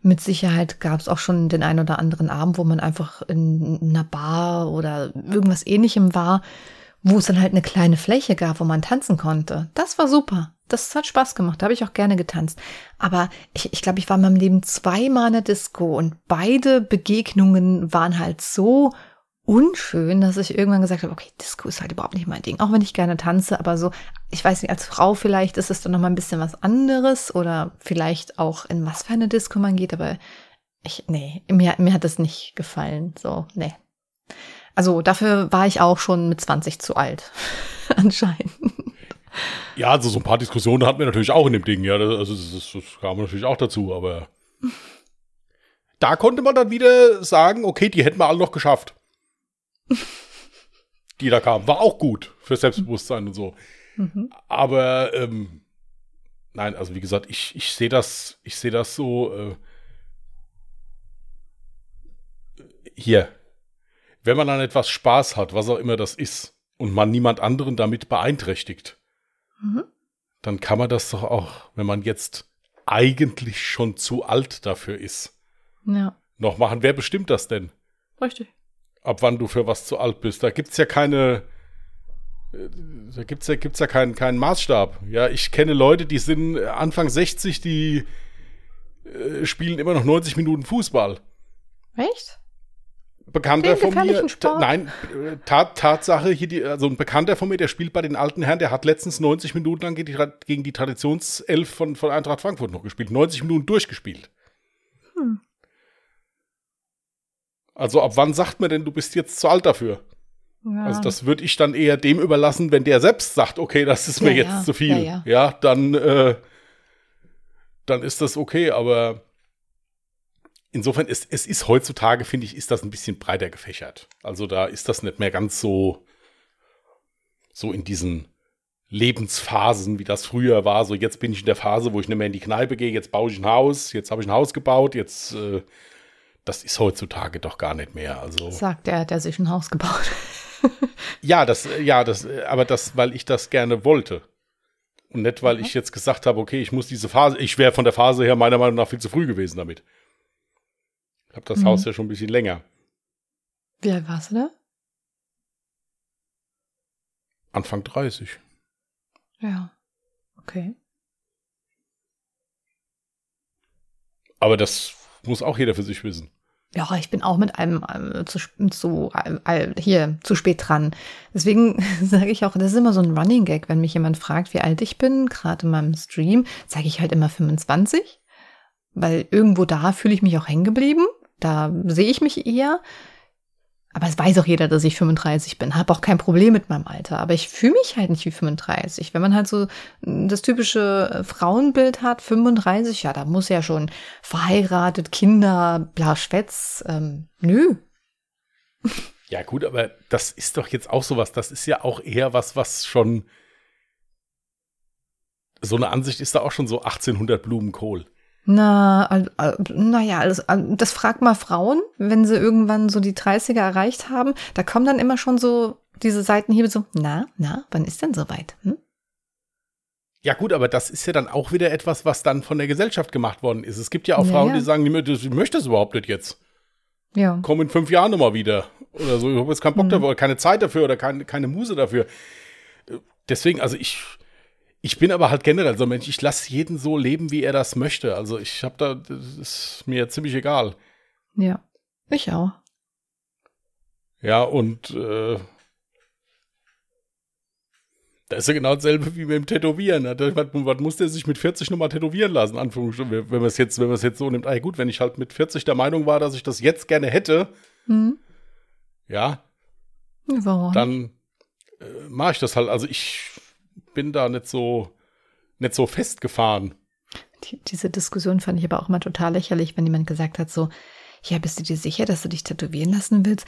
B: mit Sicherheit gab es auch schon den einen oder anderen Abend, wo man einfach in einer Bar oder irgendwas ähnlichem war, wo es dann halt eine kleine Fläche gab, wo man tanzen konnte. Das war super. Das hat Spaß gemacht. Da habe ich auch gerne getanzt. Aber ich, ich glaube, ich war in meinem Leben zweimal in der Disco und beide Begegnungen waren halt so unschön, dass ich irgendwann gesagt habe, okay, Disco ist halt überhaupt nicht mein Ding. Auch wenn ich gerne tanze, aber so, ich weiß nicht, als Frau vielleicht ist es dann noch mal ein bisschen was anderes oder vielleicht auch in was für eine Disco man geht, aber ich, nee, mir, mir hat das nicht gefallen. So, nee. Also dafür war ich auch schon mit 20 zu alt. Anscheinend.
A: Ja, also so ein paar Diskussionen hatten wir natürlich auch in dem Ding, ja. Das, also das, das, das kam natürlich auch dazu, aber da konnte man dann wieder sagen, okay, die hätten wir alle noch geschafft. die da kamen. War auch gut für Selbstbewusstsein und so.
B: Mhm.
A: Aber ähm, nein, also wie gesagt, ich, ich sehe das, ich sehe das so äh, hier. Wenn man an etwas Spaß hat, was auch immer das ist, und man niemand anderen damit beeinträchtigt,
B: Mhm.
A: dann kann man das doch auch, wenn man jetzt eigentlich schon zu alt dafür ist,
B: Ja,
A: noch machen. Wer bestimmt das denn?
B: richtig.
A: ab wann du für was zu alt bist. Da gibt's ja keine, äh, da gibt's ja, gibt's ja keinen, keinen Maßstab. Ja, ich kenne Leute, die sind Anfang 60, die äh, spielen immer noch 90 Minuten Fußball.
B: Echt?
A: Bekannter
B: Den
A: von mir, nein, äh, Tat, Tatsache hier, die, also ein Bekannter von mir, der spielt bei den alten Herren, der hat letztens 90 Minuten lang gegen die, gegen die Traditionself von, von Eintracht Frankfurt noch gespielt. 90 Minuten durchgespielt.
B: Hm.
A: Also ab wann sagt man denn, du bist jetzt zu alt dafür?
B: Ja.
A: Also das würde ich dann eher dem überlassen, wenn der selbst sagt, okay, das ist mir
B: Ja,
A: jetzt
B: ja.
A: zu viel.
B: Ja, ja.
A: dann, äh, dann ist das okay, aber insofern, es, es ist heutzutage, finde ich, ist das ein bisschen breiter gefächert. Also da ist das nicht mehr ganz so, so in diesen Lebensphasen, wie das früher war. So, jetzt bin ich in der Phase, wo ich nicht mehr in die Kneipe gehe, jetzt baue ich ein Haus, jetzt habe ich ein Haus gebaut, jetzt, äh, das ist heutzutage doch gar nicht mehr. Also.
B: Sagt er, der sich ein Haus gebaut.
A: Ja, das, ja, das, aber das, weil ich das gerne wollte. Und nicht, weil ich jetzt gesagt habe, okay, ich muss diese Phase, ich wäre von der Phase her meiner Meinung nach viel zu früh gewesen damit. Ich habe das
B: Mhm.
A: Haus ja schon ein bisschen länger.
B: Wie alt warst du da?
A: Anfang 30.
B: Ja. Okay.
A: Aber das muss auch jeder für sich wissen.
B: Ja, ich bin auch mit einem äh, zu, zu äh, hier zu spät dran. Deswegen sage ich auch, das ist immer so ein Running Gag, wenn mich jemand fragt, wie alt ich bin, gerade in meinem Stream, sage ich halt immer 25, weil irgendwo da fühle ich mich auch hängen geblieben. Da sehe ich mich eher. Aber es weiß auch jeder, dass ich 35 bin. Habe auch kein Problem mit meinem Alter. Aber ich fühle mich halt nicht wie 35. Wenn man halt so das typische äh, Frauenbild hat, 35, ja, da muss ja schon verheiratet, Kinder, bla, Schwätz. Ähm, nö.
A: Ja, gut, aber das ist doch jetzt auch sowas, das ist ja auch eher was, was schon so eine Ansicht ist da auch schon so 1800 Blumenkohl.
B: Na, naja, also, al- das fragt mal Frauen, wenn sie irgendwann so die 30er erreicht haben. Da kommen dann immer schon so diese Seitenhiebe so, na, na, wann ist denn soweit? Hm?
A: Ja, gut, aber das ist ja dann auch wieder etwas, was dann von der Gesellschaft gemacht worden ist. Es gibt ja auch
B: Ja,
A: Frauen,
B: ja.
A: die sagen, ich mö- ich möchte das überhaupt nicht jetzt.
B: Ja.
A: Komm in fünf Jahren nochmal wieder. Oder so, ich habe jetzt keinen Bock
B: Mhm.
A: dafür, oder keine Zeit dafür oder keine, keine Muse dafür. Äh, Deswegen, also ich, ich bin aber halt generell so ein Mensch, ich lasse jeden so leben, wie er das möchte. Also ich habe da, das ist mir ziemlich egal.
B: Ja. Ich auch.
A: Ja, und äh, Das ist ja genau dasselbe wie mit dem Tätowieren. Was muss der sich mit 40 nochmal tätowieren lassen? Anführungsstrichen, wenn man es jetzt, wenn man es jetzt so nimmt. Ah, gut, wenn ich halt mit 40 der Meinung war, dass ich das jetzt gerne hätte, hm. ja,
B: Warum?
A: dann äh, mache ich das halt. Also ich bin da nicht so, nicht so festgefahren.
B: Die, diese Diskussion fand ich aber auch immer total lächerlich, wenn jemand gesagt hat, so, ja, bist du dir sicher, dass du dich tätowieren lassen willst?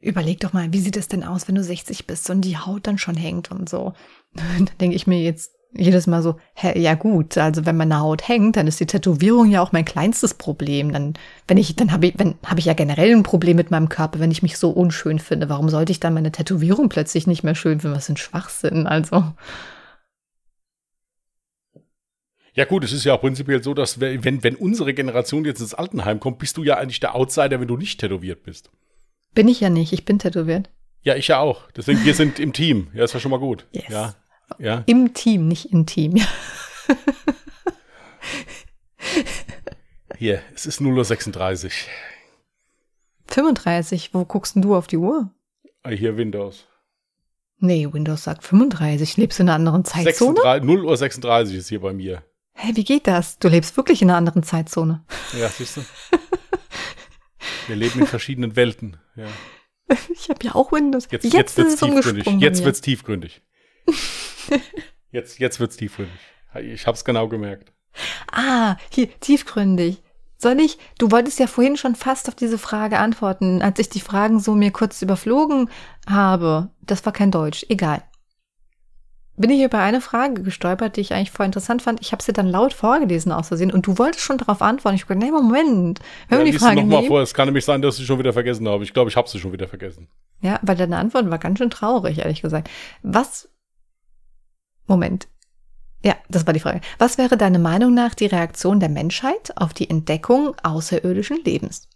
B: Überleg doch mal, wie sieht es denn aus, wenn du 60 bist und die Haut dann schon hängt und so. Dann denke ich mir jetzt jedes Mal so, hä, ja gut, also wenn meine Haut hängt, dann ist die Tätowierung ja auch mein kleinstes Problem. Dann, wenn ich, dann habe ich, wenn habe ich ja generell ein Problem mit meinem Körper, wenn ich mich so unschön finde. Warum sollte ich dann meine Tätowierung plötzlich nicht mehr schön finden? Was ein Schwachsinn, also.
A: Ja gut, es ist ja auch prinzipiell so, dass wenn, wenn unsere Generation jetzt ins Altenheim kommt, bist du ja eigentlich der Outsider, wenn du nicht tätowiert bist.
B: Bin ich ja nicht, ich bin tätowiert.
A: Ja, ich ja auch. Deswegen, wir sind im Team. Ja, ist ja schon mal gut. Yes. Ja, ja.
B: Im Team, nicht im Team.
A: Hier, es ist 0.36 Uhr.
B: 35, wo guckst denn du auf die Uhr?
A: Ah, hier Windows.
B: Nee, Windows sagt 35. Lebst du in einer anderen Zeitzone?
A: 0.36 Uhr ist hier bei mir.
B: Hä, wie geht das? Du lebst wirklich in einer anderen Zeitzone.
A: Ja, siehst du? Wir leben in verschiedenen Welten. Ja.
B: Ich habe ja auch Windows.
A: Jetzt, jetzt, jetzt wird es tiefgründig. Jetzt wird es tiefgründig. jetzt jetzt wird es tiefgründig. Ich habe es genau gemerkt.
B: Ah, hier, tiefgründig. Soll ich? Du wolltest ja vorhin schon fast auf diese Frage antworten, als ich die Fragen so mir kurz überflogen habe. Das war kein Deutsch. Egal bin ich über eine Frage gestolpert, die ich eigentlich voll interessant fand. Ich habe sie dann laut vorgelesen aus Versehen und du wolltest schon darauf antworten. Ich habe gesagt, nee, Moment,
A: hör ja, mir die Frage noch mal vor. Es kann nämlich sein, dass ich sie schon wieder vergessen habe. Ich glaube, ich habe sie schon wieder vergessen.
B: Ja, weil deine Antwort war ganz schön traurig, ehrlich gesagt. Was? Moment. Ja, das war die Frage. Was wäre deine Meinung nach die Reaktion der Menschheit auf die Entdeckung außerirdischen Lebens?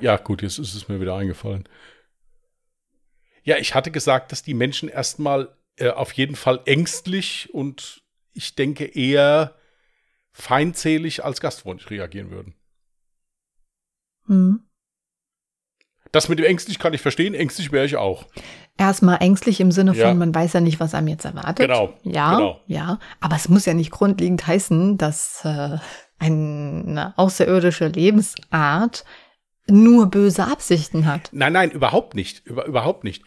A: Ja, gut, jetzt ist es mir wieder eingefallen. Ja, ich hatte gesagt, dass die Menschen erstmal äh, auf jeden Fall ängstlich und ich denke eher feindselig als gastfreundlich reagieren würden.
B: Hm.
A: Das mit dem ängstlich kann ich verstehen, ängstlich wäre ich auch.
B: Erstmal ängstlich im Sinne von, ja. man weiß ja nicht, was einem jetzt erwartet.
A: Genau.
B: Ja,
A: genau.
B: ja. Aber es muss ja nicht grundlegend heißen, dass äh, eine außerirdische Lebensart nur böse Absichten hat.
A: Nein, nein, überhaupt nicht. Über, überhaupt nicht.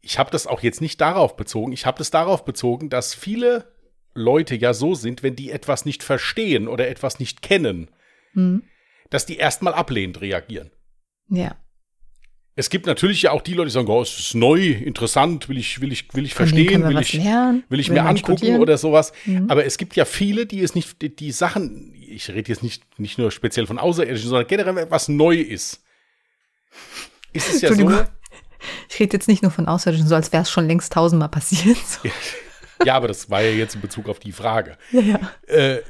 A: Ich habe das auch jetzt nicht darauf bezogen. Ich habe das darauf bezogen, dass viele Leute ja so sind, wenn die etwas nicht verstehen oder etwas nicht kennen, hm. dass die erstmal ablehnend reagieren.
B: Ja.
A: Es gibt natürlich ja auch die Leute, die sagen, oh, es ist neu, interessant, will ich, will ich, will ich verstehen, will ich,
B: lernen,
A: will ich mir angucken studieren. oder sowas. Mhm. Aber es gibt ja viele, die es nicht, die, die Sachen, ich rede jetzt nicht, nicht nur speziell von Außerirdischen, sondern generell, was neu ist. Ist es ja so.
B: Ich rede jetzt nicht nur von Außerirdischen, so als wäre es schon längst tausendmal passiert. So.
A: Ja, aber das war ja jetzt in Bezug auf die Frage.
B: Ja, ja.
A: Äh,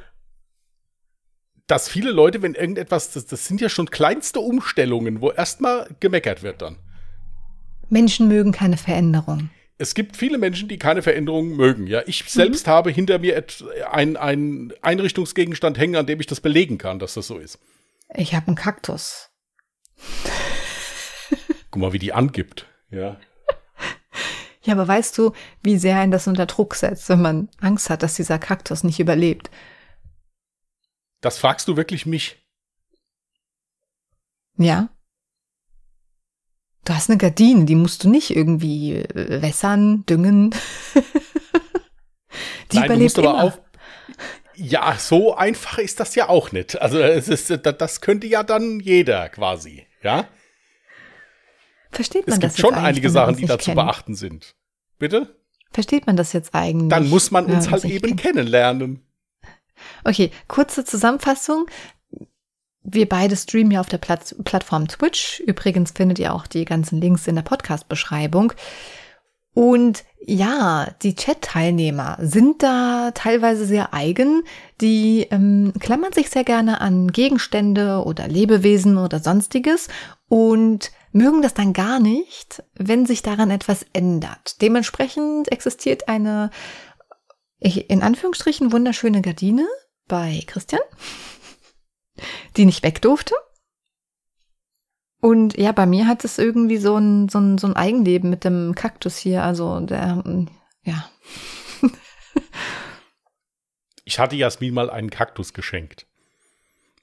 A: dass viele Leute, wenn irgendetwas, das, das sind ja schon kleinste Umstellungen, wo erstmal gemeckert wird dann.
B: Menschen mögen keine Veränderung.
A: Es gibt viele Menschen, die keine Veränderungen mögen. Ja, ich selbst mhm. habe hinter mir einen Einrichtungsgegenstand hängen, an dem ich das belegen kann, dass das so ist.
B: Ich habe einen Kaktus.
A: Guck mal, wie die angibt. Ja.
B: Ja, aber weißt du, wie sehr ein das unter Druck setzt, wenn man Angst hat, dass dieser Kaktus nicht überlebt?
A: Das fragst du wirklich mich?
B: Ja. Du hast eine Gardine, die musst du nicht irgendwie äh, wässern, düngen.
A: die Nein, überlebt du musst aber auf. Ja, so einfach ist das ja auch nicht. Also es ist, das könnte ja dann jeder quasi, ja.
B: Versteht man
A: es
B: das?
A: Es gibt schon einige Sachen, die da zu beachten sind. Bitte?
B: Versteht man das jetzt eigentlich?
A: Dann muss man uns halt eben kennenlernen.
B: Okay, kurze Zusammenfassung. Wir beide streamen ja auf der Platt Plattform Twitch. Übrigens findet ihr auch die ganzen Links in der Podcast-Beschreibung. Und ja, die Chat-Teilnehmer sind da teilweise sehr eigen. Die ähm, klammern sich sehr gerne an Gegenstände oder Lebewesen oder sonstiges und mögen das dann gar nicht, wenn sich daran etwas ändert. Dementsprechend existiert eine in Anführungsstrichen wunderschöne Gardine bei Christian, die nicht weg durfte. Und ja, bei mir hat es irgendwie so ein, so ein, so ein Eigenleben mit dem Kaktus hier. Also der, ja.
A: ich hatte Jasmin mal einen Kaktus geschenkt.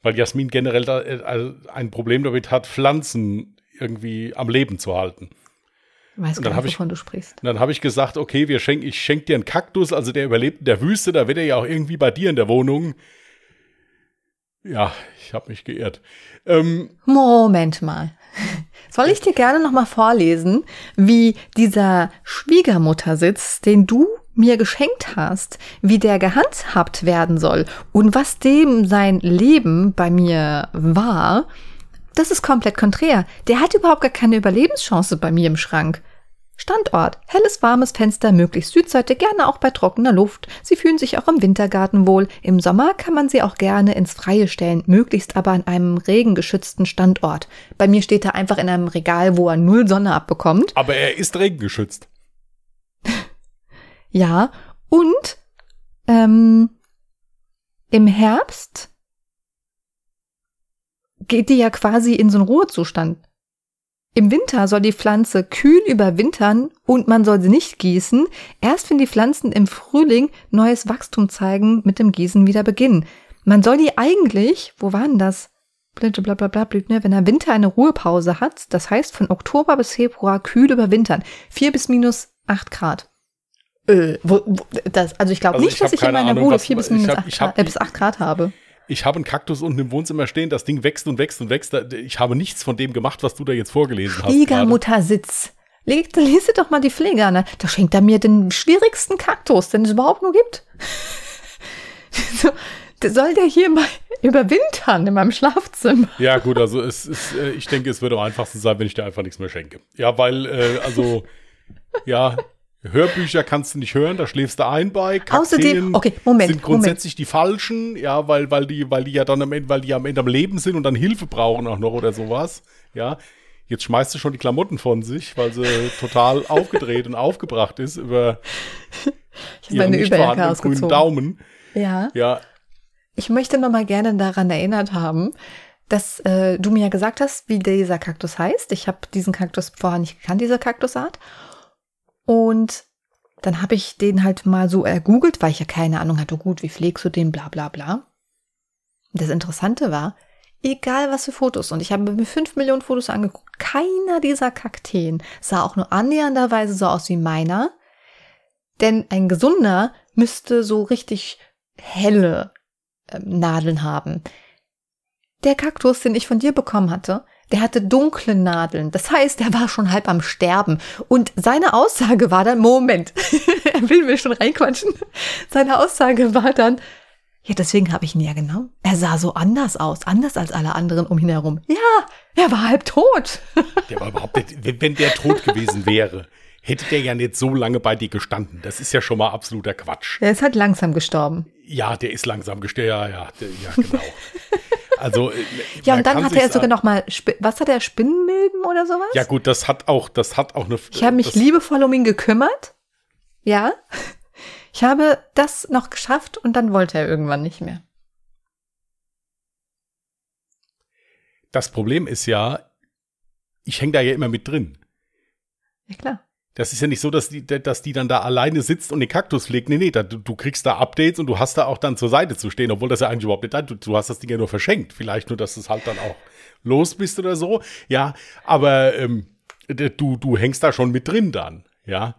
A: Weil Jasmin generell äh, ein Problem damit hat, Pflanzen irgendwie am Leben zu halten.
B: Weiß gar nicht, wovon ich, du sprichst.
A: dann habe ich gesagt, okay, wir schenk, ich schenke dir einen Kaktus, also der überlebt in der Wüste, da wird er ja auch irgendwie bei dir in der Wohnung. Ja, ich habe mich geirrt.
B: Ähm, Moment mal. Soll ich dir gerne noch mal vorlesen, wie dieser Schwiegermuttersitz, den du mir geschenkt hast, wie der gehandhabt werden soll und was dem sein Leben bei mir war, das ist komplett konträr. Der hat überhaupt gar keine Überlebenschance bei mir im Schrank. Standort. Helles, warmes Fenster, möglichst Südseite, gerne auch bei trockener Luft. Sie fühlen sich auch im Wintergarten wohl. Im Sommer kann man sie auch gerne ins Freie stellen, möglichst aber an einem regengeschützten Standort. Bei mir steht er einfach in einem Regal, wo er null Sonne abbekommt.
A: Aber er ist regengeschützt.
B: ja, und ähm, im Herbst geht die ja quasi in so einen Ruhezustand. Im Winter soll die Pflanze kühl überwintern und man soll sie nicht gießen. Erst wenn die Pflanzen im Frühling neues Wachstum zeigen, mit dem Gießen wieder beginnen. Man soll die eigentlich, wo war denn das? Blüte, bla bla bla, blüht, ne? Wenn der Winter eine Ruhepause hat, das heißt von Oktober bis Februar kühl überwintern. Vier bis minus acht Grad. Äh, wo, wo, das, also ich glaube also nicht, dass ich in meiner Bude vier bis minus acht Grad, äh, bis acht Grad habe
A: ich habe einen Kaktus unten im Wohnzimmer stehen, das Ding wächst und wächst und wächst. Ich habe nichts von dem gemacht, was du da jetzt vorgelesen hast.
B: Schwiegermuttersitz. Leg, lese doch mal die Pflege an. Da schenkt er mir den schwierigsten Kaktus, den es überhaupt nur gibt. so, soll der hier mal überwintern in meinem Schlafzimmer?
A: Ja, gut, also es ist, äh, ich denke, es würde am einfachsten sein, wenn ich dir einfach nichts mehr schenke. Ja, weil, äh, also, ja, Hörbücher kannst du nicht hören, da schläfst du ein bei.
B: Kakteen Außerdem, okay, Moment,
A: sind grundsätzlich Moment. die falschen, ja, weil, weil die, weil die ja dann am Ende, weil die am Ende am Leben sind und dann Hilfe brauchen auch noch oder sowas. Ja. Jetzt schmeißt du schon die Klamotten von sich, weil sie total aufgedreht und aufgebracht ist über
B: ich ihren meine nicht vorhandenen
A: grünen Daumen.
B: Ja.
A: Ja.
B: Ich möchte noch mal gerne daran erinnert haben, dass äh, du mir ja gesagt hast, wie dieser Kaktus heißt. Ich habe diesen Kaktus vorher nicht gekannt, diese Kaktusart. Und dann habe ich den halt mal so ergoogelt, weil ich ja keine Ahnung hatte, gut, wie pflegst du den, bla bla bla. Das Interessante war, egal was für Fotos, und ich habe mir fünf Millionen Fotos angeguckt, keiner dieser Kakteen sah auch nur annähernderweise so aus wie meiner. Denn ein gesunder müsste so richtig helle äh, Nadeln haben. Der Kaktus, den ich von dir bekommen hatte, der hatte dunkle Nadeln. Das heißt, er war schon halb am Sterben. Und seine Aussage war dann, Moment, er will mir schon reinquatschen. Seine Aussage war dann, ja, deswegen habe ich ihn ja genommen. Er sah so anders aus, anders als alle anderen um ihn herum. Ja, er war halb tot.
A: Der war überhaupt nicht, wenn der tot gewesen wäre, hätte der ja nicht so lange bei dir gestanden. Das ist ja schon mal absoluter Quatsch.
B: Er ist halt langsam gestorben.
A: Ja, der ist langsam gestorben. Ja, ja, der, ja, genau. Also äh,
B: ja, und dann hatte er sogar noch mal, was hat er, Spinnenmilben oder sowas?
A: Ja gut, das hat auch, das hat auch eine.
B: Ich habe mich liebevoll um ihn gekümmert. Ja, ich habe das noch geschafft und dann wollte er irgendwann nicht mehr.
A: Das Problem ist ja, ich hänge da ja immer mit drin.
B: Ja klar.
A: Das ist ja nicht so, dass die, dass die dann da alleine sitzt und den Kaktus pflegt. Nee, nee, da, du, kriegst da Updates und du hast da auch dann zur Seite zu stehen, obwohl das ja eigentlich überhaupt nicht da du, du hast das Ding ja nur verschenkt. Vielleicht nur, dass du es halt dann auch los bist oder so. Ja, aber ähm, du, du hängst da schon mit drin dann, ja.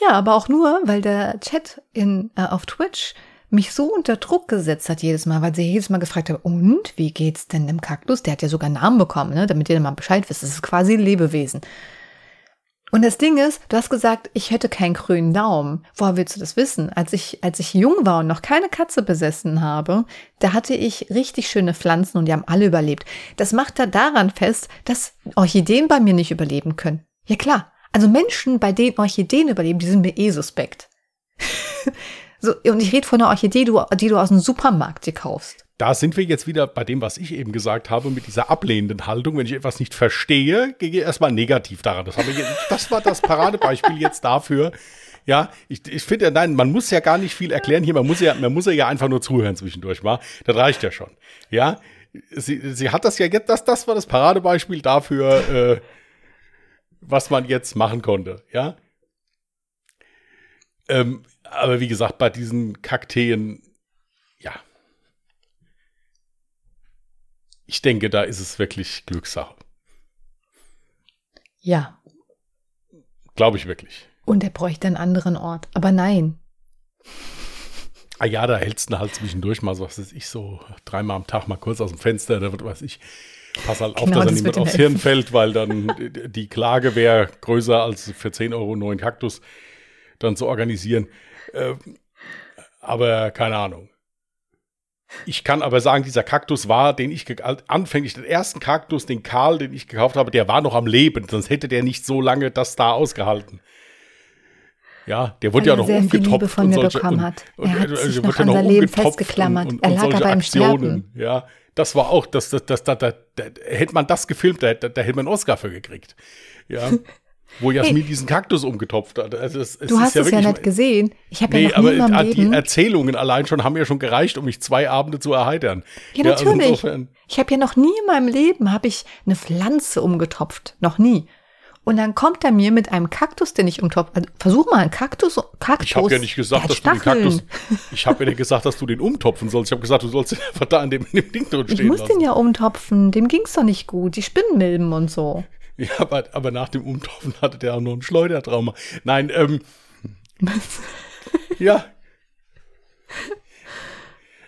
B: Ja, aber auch nur, weil der Chat in, äh, auf Twitch mich so unter Druck gesetzt hat jedes Mal, weil sie jedes Mal gefragt hat, und wie geht's denn dem Kaktus? Der hat ja sogar einen Namen bekommen, ne? damit ihr mal Bescheid wisst. Das ist quasi ein Lebewesen. Und das Ding ist, du hast gesagt, ich hätte keinen grünen Daumen. Woher willst du das wissen? Als ich, als ich jung war und noch keine Katze besessen habe, da hatte ich richtig schöne Pflanzen und die haben alle überlebt. Das macht da daran fest, dass Orchideen bei mir nicht überleben können. Ja klar. Also Menschen, bei denen Orchideen überleben, die sind mir eh suspekt. so, und ich rede von einer Orchidee, die du aus dem Supermarkt dir kaufst
A: da sind wir jetzt wieder bei dem, was ich eben gesagt habe, mit dieser ablehnenden Haltung. Wenn ich etwas nicht verstehe, gehe ich erstmal negativ daran. Das, jetzt, das war das Paradebeispiel jetzt dafür. Ja, ich, ich finde, nein, man muss ja gar nicht viel erklären hier. Man muss ja, man muss ja einfach nur zuhören zwischendurch mal. Das reicht ja schon. Ja, sie, sie hat das ja jetzt, das, das war das Paradebeispiel dafür, äh, was man jetzt machen konnte, ja. Ähm, aber wie gesagt, bei diesen Kakteen, ja. Ich denke, da ist es wirklich Glückssache.
B: Ja.
A: Glaube ich wirklich.
B: Und er bräuchte einen anderen Ort. Aber nein.
A: Ah ja, da hältst du halt zwischendurch mal so, was weiß ich, so dreimal am Tag mal kurz aus dem Fenster, da wird, weiß ich, pass halt auf,
B: Genau,
A: dass er
B: das
A: niemand aufs Hirn fällt, weil dann die Klage wäre größer als für 10 Euro neuen Kaktus dann zu organisieren. Ähm, aber keine Ahnung. Ich kann aber sagen, dieser Kaktus war, den ich anfänglich, den ersten Kaktus, den Karl, den ich gekauft habe, der war noch am Leben, sonst hätte der nicht so lange das da ausgehalten. Ja, der wurde
B: Weil
A: ja noch
B: sehr viel
A: umgetopft
B: Liebe von
A: und
B: mir
A: solche,
B: bekommen
A: und,
B: hat.
A: und,
B: Er hat
A: und,
B: sich
A: und
B: noch
A: wird ja
B: an sein Leben festgeklammert.
A: Und, und,
B: Er lag aber im
A: Aktionen. Ja, das war auch, das, das, das, da, da, da, hätte man das gefilmt, da, da, da hätte man einen Oscar für gekriegt. Ja. Wo Jasmin diesen Kaktus umgetopft hat. Also es, es
B: Du hast
A: ist
B: es ja nicht gesehen. Ich habe
A: Nee,
B: ja noch
A: aber
B: nie
A: äh, die. Erzählungen allein schon haben ja schon gereicht, um mich zwei Abende zu erheitern.
B: Ja,
A: also
B: natürlich.
A: insofern-
B: ich habe ja noch nie in meinem Leben habe ich eine Pflanze umgetopft. Noch nie. Und dann kommt er mir mit einem Kaktus, den ich umtopfe. Also, versuch mal einen Kaktus. Kaktus.
A: Ich habe ja nicht gesagt, dass du den
B: Stacheln.
A: Kaktus. Ich habe ja nicht gesagt, dass du den umtopfen sollst. Ich habe gesagt, du sollst einfach da in dem, in dem Ding drin
B: Ich
A: stehen
B: muss
A: lassen.
B: den ja umtopfen. Dem ging's doch nicht gut. Die Spinnenmilben und so.
A: Ja, aber, aber nach dem Umtopfen hatte der auch noch ein Schleudertrauma. Nein, ähm. ja.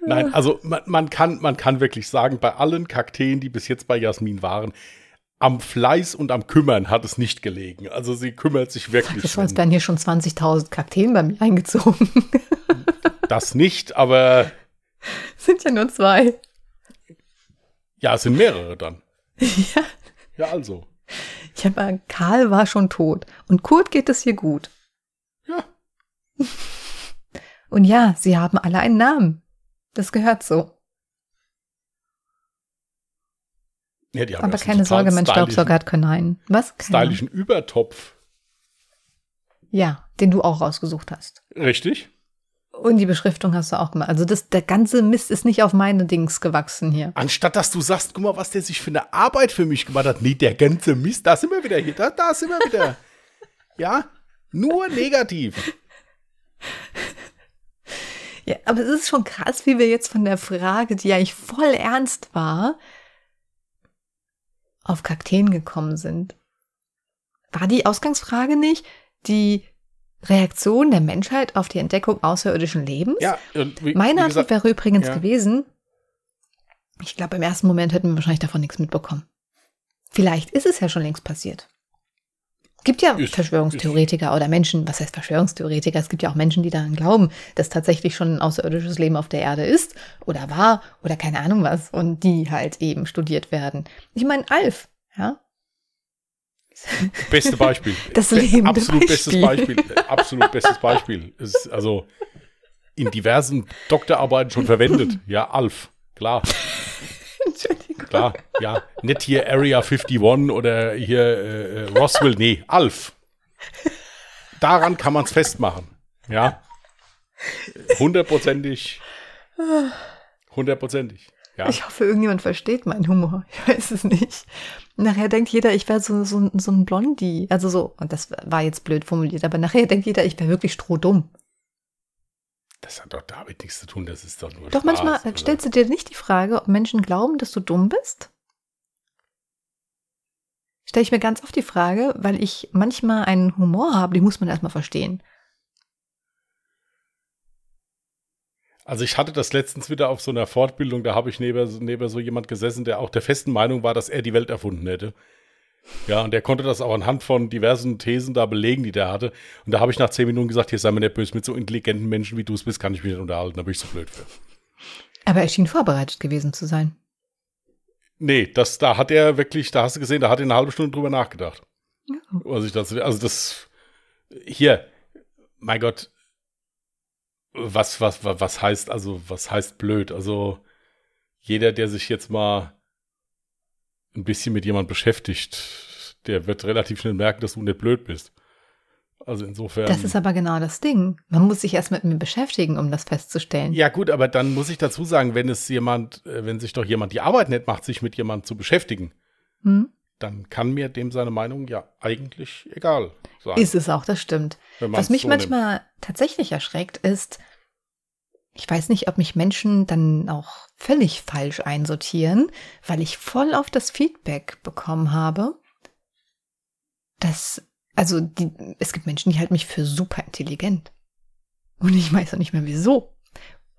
A: Nein, also man, man, kann, man kann wirklich sagen, bei allen Kakteen, die bis jetzt bei Jasmin waren, am Fleiß und am Kümmern hat es nicht gelegen. Also sie kümmert sich wirklich.
B: Das war, wären hier schon 20.000 Kakteen bei mir eingezogen.
A: das nicht, aber
B: Sind ja nur zwei.
A: ja, es sind mehrere dann.
B: Ja.
A: Ja, also.
B: Ich habe Karl war schon tot. Und Kurt geht es hier gut.
A: Ja.
B: Und ja, sie haben alle einen Namen. Das gehört so.
A: ja die haben
B: Aber keine Sorge, mein Staubsauger hat keinen einen. Was? Keine.
A: Stylischen Übertopf.
B: Ja, den du auch rausgesucht hast.
A: Richtig?
B: Und die Beschriftung hast du auch gemacht. Also das, der ganze Mist ist nicht auf meine Dings gewachsen hier.
A: Anstatt dass du sagst, guck mal, was der sich für eine Arbeit für mich gemacht hat. Nee, der ganze Mist, da sind wir wieder hier. Da, da sind wir wieder. ja, nur negativ.
B: Ja, aber es ist schon krass, wie wir jetzt von der Frage, die eigentlich voll ernst war, auf Kakteen gekommen sind. War die Ausgangsfrage nicht die Reaktion der Menschheit auf die Entdeckung außerirdischen Lebens?
A: Ja, und wie,
B: Meine
A: wie
B: Antwort wäre übrigens
A: ja.
B: gewesen, ich glaube, im ersten Moment hätten wir wahrscheinlich davon nichts mitbekommen. Vielleicht ist es ja schon längst passiert. Es gibt ja
A: Ist-
B: Verschwörungstheoretiker oder Menschen, was heißt Verschwörungstheoretiker? Es gibt ja auch Menschen, die daran glauben, dass tatsächlich schon ein außerirdisches Leben auf der Erde ist oder war oder keine Ahnung was und die halt eben studiert werden. Ich meine, Alf, ja?
A: Beste Beispiel.
B: Das
A: Be-
B: lebende
A: Absolut bestes
B: Beispiel.
A: Beispiel. Äh, Absolut bestes Beispiel. Ist also in diversen Doktorarbeiten schon verwendet. Ja, Alf. Klar,
B: Entschuldigung.
A: klar. Ja, nicht hier Area 51 oder hier äh, äh, Roswell. Nee, Alf. Daran kann man es festmachen. Ja. Hundertprozentig. Hundertprozentig. Ja.
B: Ich hoffe, irgendjemand versteht meinen Humor. Ich weiß es nicht. Nachher denkt jeder, ich wäre so, so, so ein Blondie. Also so, und das war jetzt blöd formuliert, aber nachher denkt jeder, ich wäre wirklich strohdumm.
A: Das hat doch damit nichts zu tun. Das ist doch nur
B: Doch
A: Spaß,
B: manchmal
A: also.
B: stellst du dir nicht die Frage, ob Menschen glauben, dass du dumm bist? Stelle ich mir ganz oft die Frage, weil ich manchmal einen Humor habe, den muss man erstmal verstehen.
A: Also ich hatte das letztens wieder auf so einer Fortbildung, da habe ich neben, neben so jemand gesessen, der auch der festen Meinung war, dass er die Welt erfunden hätte. Ja, und der konnte das auch anhand von diversen Thesen da belegen, die der hatte. Und da habe ich nach zehn Minuten gesagt, hier sei mir nicht böse, mit so intelligenten Menschen wie du es bist, kann ich mich nicht unterhalten, da bin ich so blöd für.
B: Aber er schien vorbereitet gewesen zu sein.
A: Nee, das, da hat er wirklich, da hast du gesehen, da hat er eine halbe Stunde drüber nachgedacht.
B: Ja.
A: Was ich das, also das, hier, mein Gott, was, was, was, was heißt, also, was heißt blöd? Also, jeder, der sich jetzt mal ein bisschen mit jemand beschäftigt, der wird relativ schnell merken, dass du nicht blöd bist. Also insofern.
B: Das ist aber genau das Ding. Man muss sich erst mit mir beschäftigen, um das festzustellen.
A: Ja, gut, aber dann muss ich dazu sagen, wenn es jemand, äh, wenn sich doch jemand die Arbeit nicht macht, sich mit jemandem zu beschäftigen, hm? Dann kann mir dem seine Meinung ja eigentlich egal sein.
B: Ist es auch, das stimmt. Was mich so manchmal nimmt. tatsächlich erschreckt, ist, ich weiß nicht, ob mich Menschen dann auch völlig falsch einsortieren, weil ich voll auf das Feedback bekommen habe, dass also die, es gibt Menschen, die halten mich für super intelligent. Und ich weiß auch nicht mehr wieso.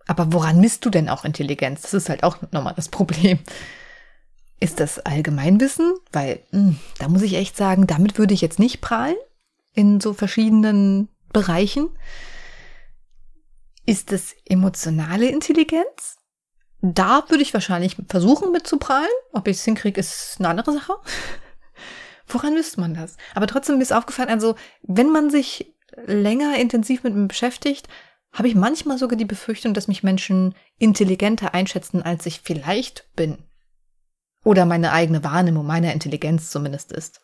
B: Aber woran misst du denn auch Intelligenz? Das ist halt auch nochmal das Problem. Ist das Allgemeinwissen? Weil mh, hm, da muss ich echt sagen, damit würde ich jetzt nicht prahlen in so verschiedenen Bereichen. Ist das emotionale Intelligenz? Da würde ich wahrscheinlich versuchen mit zu prahlen. Ob ich es hinkriege, ist eine andere Sache. Woran misst man das? Aber trotzdem ist aufgefallen, also wenn man sich länger intensiv mit mir beschäftigt, habe ich manchmal sogar die Befürchtung, dass mich Menschen intelligenter einschätzen, als ich vielleicht bin. Oder meine eigene Wahrnehmung meiner Intelligenz zumindest ist.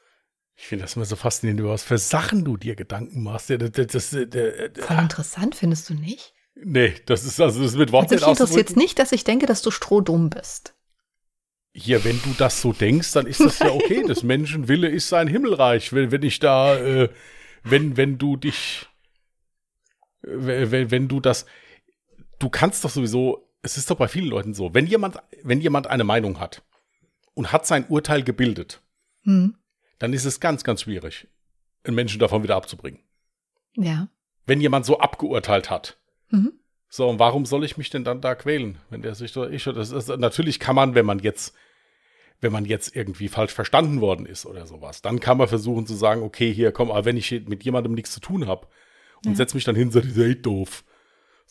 A: Ich finde das immer so faszinierend, was für Sachen du dir Gedanken machst. Das, das, das,
B: Voll interessant, findest du nicht?
A: Nee, das ist also das mit Worten
B: also Mich interessiert es nicht, dass ich denke, dass du strohdumm bist.
A: Hier, wenn du das so denkst, dann ist das ja okay. Das Menschenwille ist sein Himmelreich. Wenn, wenn ich da, äh, wenn, wenn du dich, wenn, wenn du das, du kannst doch sowieso, es ist doch bei vielen Leuten so, wenn jemand, wenn jemand eine Meinung hat und hat sein Urteil gebildet, hm. dann ist es ganz, ganz schwierig, einen Menschen davon wieder abzubringen.
B: Ja.
A: Wenn jemand so abgeurteilt hat. Mhm. So, und warum soll ich mich denn dann da quälen, wenn der sich doch, ich, das ist, natürlich kann man, wenn man jetzt, wenn man jetzt irgendwie falsch verstanden worden ist oder sowas, dann kann man versuchen zu sagen, okay, hier, komm, aber wenn ich mit jemandem nichts zu tun habe und ja. setze mich dann hin, so, dieser ist doof.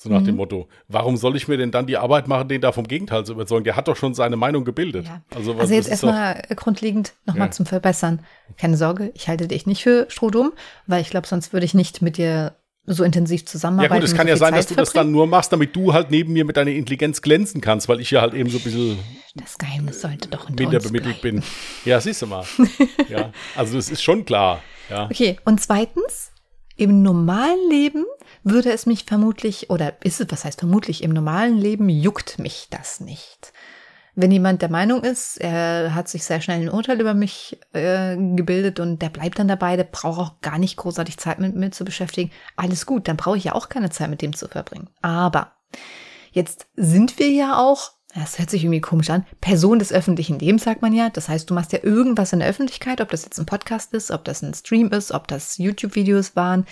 A: So nach mhm. dem Motto, warum soll ich mir denn dann die Arbeit machen, den da vom Gegenteil zu überzeugen? Der hat doch schon seine Meinung gebildet.
B: Ja. Also, was, also jetzt erstmal grundlegend nochmal ja. zum Verbessern. Keine Sorge, ich halte dich nicht für strohdumm, weil ich glaube, sonst würde ich nicht mit dir so intensiv zusammenarbeiten.
A: Ja gut, es kann
B: so
A: ja sein, Zeit dass du verbringen. das dann nur machst, damit du halt neben mir mit deiner Intelligenz glänzen kannst, weil ich ja halt eben so ein bisschen
B: das Geheimnis sollte doch unter
A: minder bemittelt bin. Ja, siehst du mal. ja, also das ist schon klar. Ja.
B: Okay, und zweitens, im normalen Leben würde es mich vermutlich, oder ist es, was heißt vermutlich, im normalen Leben juckt mich das nicht. Wenn jemand der Meinung ist, er hat sich sehr schnell ein Urteil über mich äh, gebildet und der bleibt dann dabei, der braucht auch gar nicht großartig Zeit mit mir zu beschäftigen, alles gut, dann brauche ich ja auch keine Zeit mit dem zu verbringen. Aber jetzt sind wir ja auch das hört sich irgendwie komisch an. Person des öffentlichen Lebens sagt man ja. Das heißt, du machst ja irgendwas in der Öffentlichkeit, ob das jetzt ein Podcast ist, ob das ein Stream ist, ob das YouTube-Videos waren.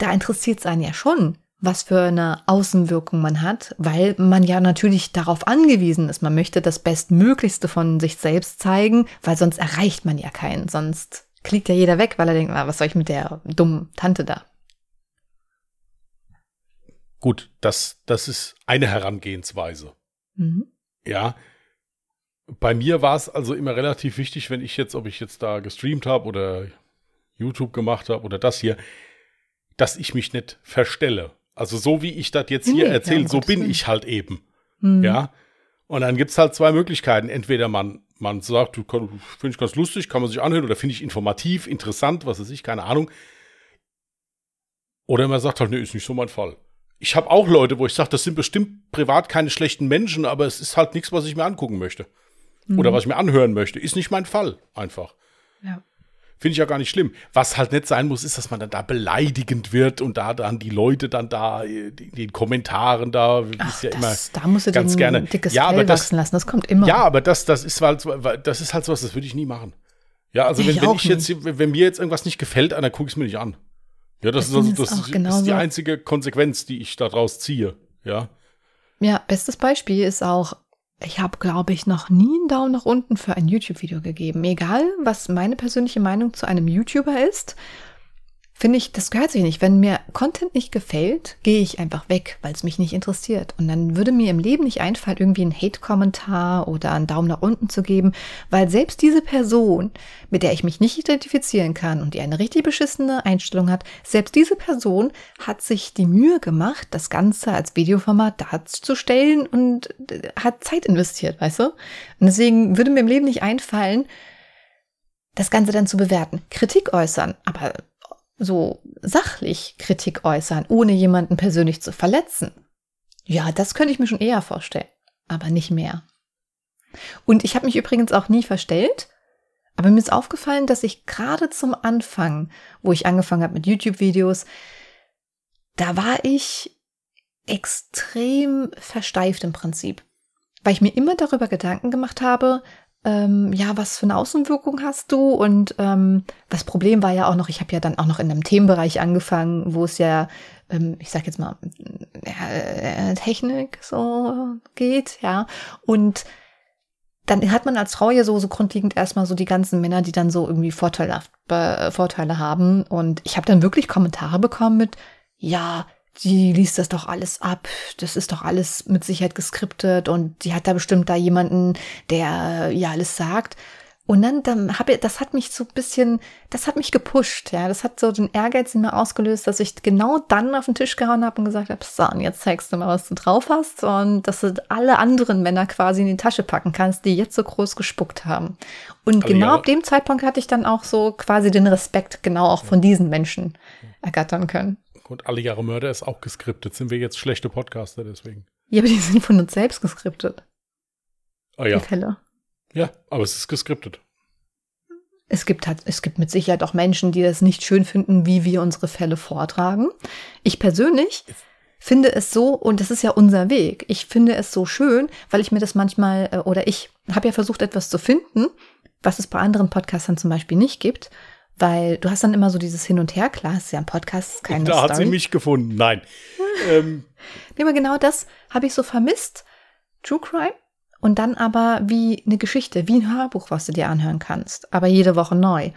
B: Da interessiert es einen ja schon, was für eine Außenwirkung man hat, weil man ja natürlich darauf angewiesen ist. Man möchte das Bestmöglichste von sich selbst zeigen, weil sonst erreicht man ja keinen. Sonst klickt ja jeder weg, weil er denkt, ah, was soll ich mit der dummen Tante da?
A: Gut, das, das ist eine Herangehensweise. Mhm. Ja. Bei mir war es also immer relativ wichtig, wenn ich jetzt, ob ich jetzt da gestreamt habe oder YouTube gemacht habe oder das hier, dass ich mich nicht verstelle. Also so wie ich das jetzt hier nee, erzähle, so bin ich halt eben. Mhm. Ja. Und dann gibt es halt zwei Möglichkeiten. Entweder man, man sagt, du finde ich ganz lustig, kann man sich anhören, oder finde ich informativ, interessant, was weiß ich, keine Ahnung. Oder man sagt halt, nee, ist nicht so mein Fall. Ich habe auch Leute, wo ich sage, das sind bestimmt privat keine schlechten Menschen, aber es ist halt nichts, was ich mir angucken möchte. Mhm. Oder was ich mir anhören möchte. Ist nicht mein Fall, einfach. Ja. Finde ich ja gar nicht schlimm. Was halt nicht sein muss, ist, dass man dann da beleidigend wird und da dann die Leute dann da in den Kommentaren da
B: Ach, ist ja das, immer da musst du ganz gerne dickes ja, aber das, lassen. Das kommt immer.
A: Ja, aber das, das ist halt, das ist halt so was, das würde ich nie machen. Ja, also wenn, ich wenn ich jetzt, wenn mir jetzt irgendwas nicht gefällt, dann gucke ich es mir nicht an. Ja, das, ist, also, das, ist, ist die einzige Konsequenz, die ich daraus ziehe. Ja.
B: Ja, bestes Beispiel ist auch, ich habe, glaube ich, noch nie einen Daumen nach unten für ein YouTube-Video gegeben. Egal, was meine persönliche Meinung zu einem YouTuber ist finde ich, das gehört sich nicht. Wenn mir Content nicht gefällt, gehe ich einfach weg, weil es mich nicht interessiert. Und dann würde mir im Leben nicht einfallen, irgendwie einen Hate-Kommentar oder einen Daumen nach unten zu geben, weil selbst diese Person, mit der ich mich nicht identifizieren kann und die eine richtig beschissene Einstellung hat, selbst diese Person hat sich die Mühe gemacht, das Ganze als Videoformat darzustellen und äh, hat Zeit investiert, weißt du? Und deswegen würde mir im Leben nicht einfallen, das Ganze dann zu bewerten. Kritik äußern, aber so sachlich Kritik äußern, ohne jemanden persönlich zu verletzen. Ja, das könnte ich mir schon eher vorstellen, aber nicht mehr. Und ich habe mich übrigens auch nie verstellt, aber mir ist aufgefallen, dass ich gerade zum Anfang, wo ich angefangen habe mit YouTube-Videos, da war ich extrem versteift im Prinzip, weil ich mir immer darüber Gedanken gemacht habe, ähm, ja, was für eine Außenwirkung hast du? Und ähm, das Problem war ja auch noch, ich habe ja dann auch noch in einem Themenbereich angefangen, wo es ja, ähm, ich sag jetzt mal, äh, Technik so geht, ja. Und dann hat man als Frau ja so, so grundlegend erstmal so die ganzen Männer, die dann so irgendwie vorteilhaft, äh, Vorteile haben. Und ich habe dann wirklich Kommentare bekommen mit, ja, die liest das doch alles ab. Das ist doch alles mit Sicherheit geskriptet und die hat da bestimmt da jemanden, der ja alles sagt. Und dann, dann habe ich, das hat mich so ein bisschen, das hat mich gepusht, ja. Das hat so den Ehrgeiz in mir ausgelöst, dass ich genau dann auf den Tisch gehauen habe und gesagt habe, so, und jetzt zeigst du mal, was du drauf hast und dass du alle anderen Männer quasi in die Tasche packen kannst, die jetzt so groß gespuckt haben. Und
A: Also
B: genau
A: ja.
B: ab dem Zeitpunkt hatte ich dann auch so quasi den Respekt genau auch von diesen Menschen ergattern können.
A: Und alle Jahre Mörder ist auch geskriptet. Sind wir jetzt schlechte Podcaster deswegen?
B: Ja, aber die sind von uns selbst geskriptet,
A: Ah ja.
B: die Fälle.
A: Ja, aber es ist geskriptet.
B: Es gibt, halt, es gibt mit Sicherheit auch Menschen, die das nicht schön finden, wie wir unsere Fälle vortragen. Ich persönlich finde es so, und das ist ja unser Weg, ich finde es so schön, weil ich mir das manchmal, äh, oder ich habe ja versucht, etwas zu finden, was es bei anderen Podcastern zum Beispiel nicht gibt, weil du hast dann immer so dieses Hin und Her, klar, ist ja ein Podcast, keine
A: da
B: Story.
A: hat sie mich gefunden. Nein. ähm,
B: Nee, aber genau das habe ich so vermisst. True Crime. Und dann aber wie eine Geschichte, wie ein Hörbuch, was du dir anhören kannst, aber jede Woche neu.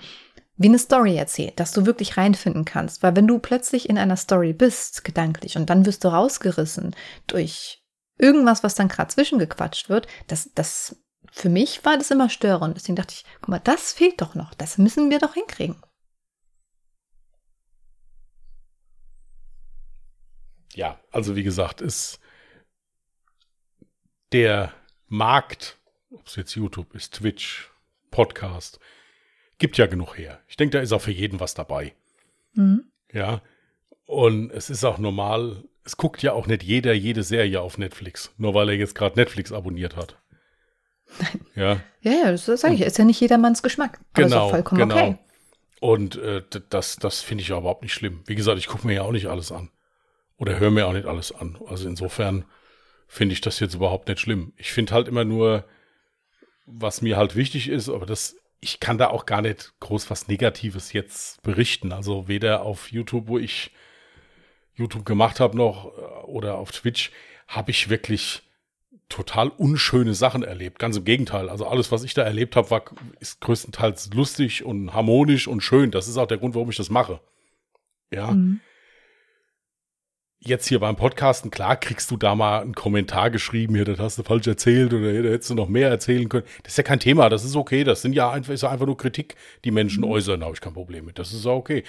B: Wie eine Story erzählt, dass du wirklich reinfinden kannst. Weil wenn du plötzlich in einer Story bist, gedanklich, und dann wirst du rausgerissen durch irgendwas, was dann gerade zwischengequatscht wird, das, das, für mich war das immer störend. Deswegen dachte ich, guck mal, das fehlt doch noch. Das müssen wir doch hinkriegen.
A: ja, also wie gesagt, ist der Markt, ob es jetzt YouTube ist, Twitch, Podcast, gibt ja genug her. Ich denke, da ist auch für jeden was dabei.
B: Mhm.
A: Ja. Und es ist auch normal, es guckt ja auch nicht jeder jede Serie auf Netflix, nur weil er jetzt gerade Netflix abonniert hat. Ja,
B: Ja, ja, das sage ich. Ist ja nicht jedermanns Geschmack. Aber ist
A: genau,
B: auch vollkommen
A: genau.
B: okay.
A: Und äh, das, das finde ich ja überhaupt nicht schlimm. Wie gesagt, ich gucke mir ja auch nicht alles an. Oder höre mir auch nicht alles an. Also insofern finde ich das jetzt überhaupt nicht schlimm. Ich finde halt immer nur, was mir halt wichtig ist, aber das, ich kann da auch gar nicht groß was Negatives jetzt berichten. Also weder auf YouTube, wo ich YouTube gemacht habe noch, äh, oder auf Twitch, habe ich wirklich total unschöne Sachen erlebt. Ganz im Gegenteil. Also alles, was ich da erlebt habe, war ist größtenteils lustig und harmonisch und schön. Das ist auch der Grund, warum ich das mache. Ja.
B: Mhm.
A: Jetzt hier beim Podcasten, klar, kriegst du da mal einen Kommentar geschrieben, hier, das hast du falsch erzählt oder hier, da hättest du noch mehr erzählen können. Das ist ja kein Thema, das ist okay. Das sind ja einfach, ist ja einfach nur Kritik, die Menschen äußern, da habe ich kein Problem mit. Das ist auch okay.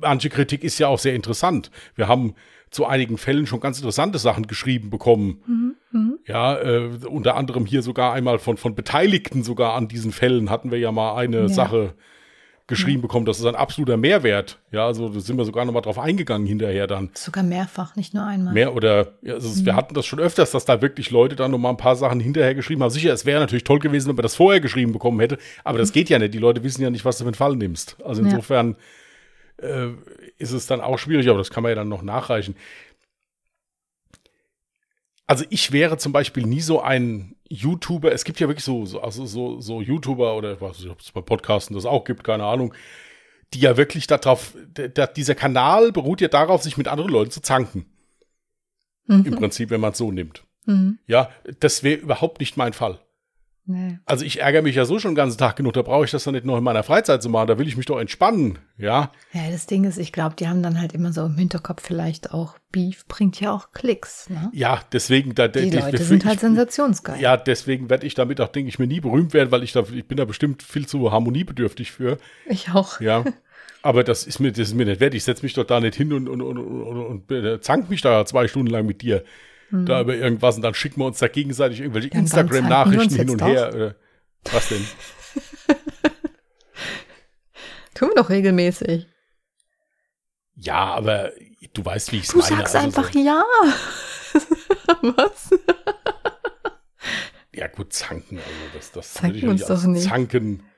A: Manche Kritik ist ja auch sehr interessant. Wir haben zu einigen Fällen schon ganz interessante Sachen geschrieben bekommen. Ja, äh, unter anderem hier sogar einmal von, von Beteiligten sogar an diesen Fällen hatten wir ja mal eine
B: Ja.
A: Sache geschrieben bekommen. Das ist ein absoluter Mehrwert. Ja, also da sind wir sogar noch mal drauf eingegangen hinterher dann.
B: Sogar mehrfach, nicht nur einmal.
A: Mehr oder, ja, also es- wir hatten das schon öfters, dass da wirklich Leute dann noch mal ein paar Sachen hinterher geschrieben haben. Sicher, es wäre natürlich toll gewesen, wenn man das vorher geschrieben bekommen hätte, aber das geht ja nicht. Die Leute wissen ja nicht, was du für einen Fall nimmst. Also
B: Ja.
A: insofern äh, ist es dann auch schwierig, aber das kann man ja dann noch nachreichen. Also ich wäre zum Beispiel nie so ein YouTuber. Es gibt ja wirklich so, so, also so, so YouTuber oder ich weiß nicht, ob es bei Podcasten das auch gibt, keine Ahnung, die ja wirklich darauf, der, dieser Kanal beruht ja darauf, sich mit anderen Leuten zu zanken. Im
B: Mhm.
A: Prinzip, wenn man es so nimmt.
B: Mhm.
A: Ja, das wäre überhaupt nicht mein Fall.
B: Nee.
A: Also ich ärgere mich ja so schon den ganzen Tag genug, da brauche ich das dann nicht noch in meiner Freizeit zu machen, da will ich mich doch entspannen, ja.
B: Ja, das Ding ist, ich glaube, die haben dann halt immer so im Hinterkopf vielleicht auch, Beef bringt ja auch Klicks. Ne?
A: Ja, deswegen, da,
B: Die
A: ich-
B: Leute
A: ich-
B: sind halt sensationsgeil.
A: Ja, deswegen werde ich damit auch, denke ich, mir nie berühmt werden, weil ich da, ich bin da bestimmt viel zu harmoniebedürftig für,
B: Ich auch.
A: ja. Aber das ist mir, das ist mir nicht wert. Ich setze mich doch da nicht hin und, und, und, und, und zank mich da zwei Stunden lang mit dir. Da über irgendwas und dann schicken wir uns da gegenseitig irgendwelche
B: Hm. Ja, wir
A: Instagram-Nachrichten hin und her. Äh, was denn?
B: Tun wir doch regelmäßig.
A: Ja, aber du weißt, wie ich es
B: meine. Du sagst also einfach so. ja. Was?
A: Ja, gut, zanken. Also das, das
B: zanken würde ich uns doch nicht.
A: Zanken.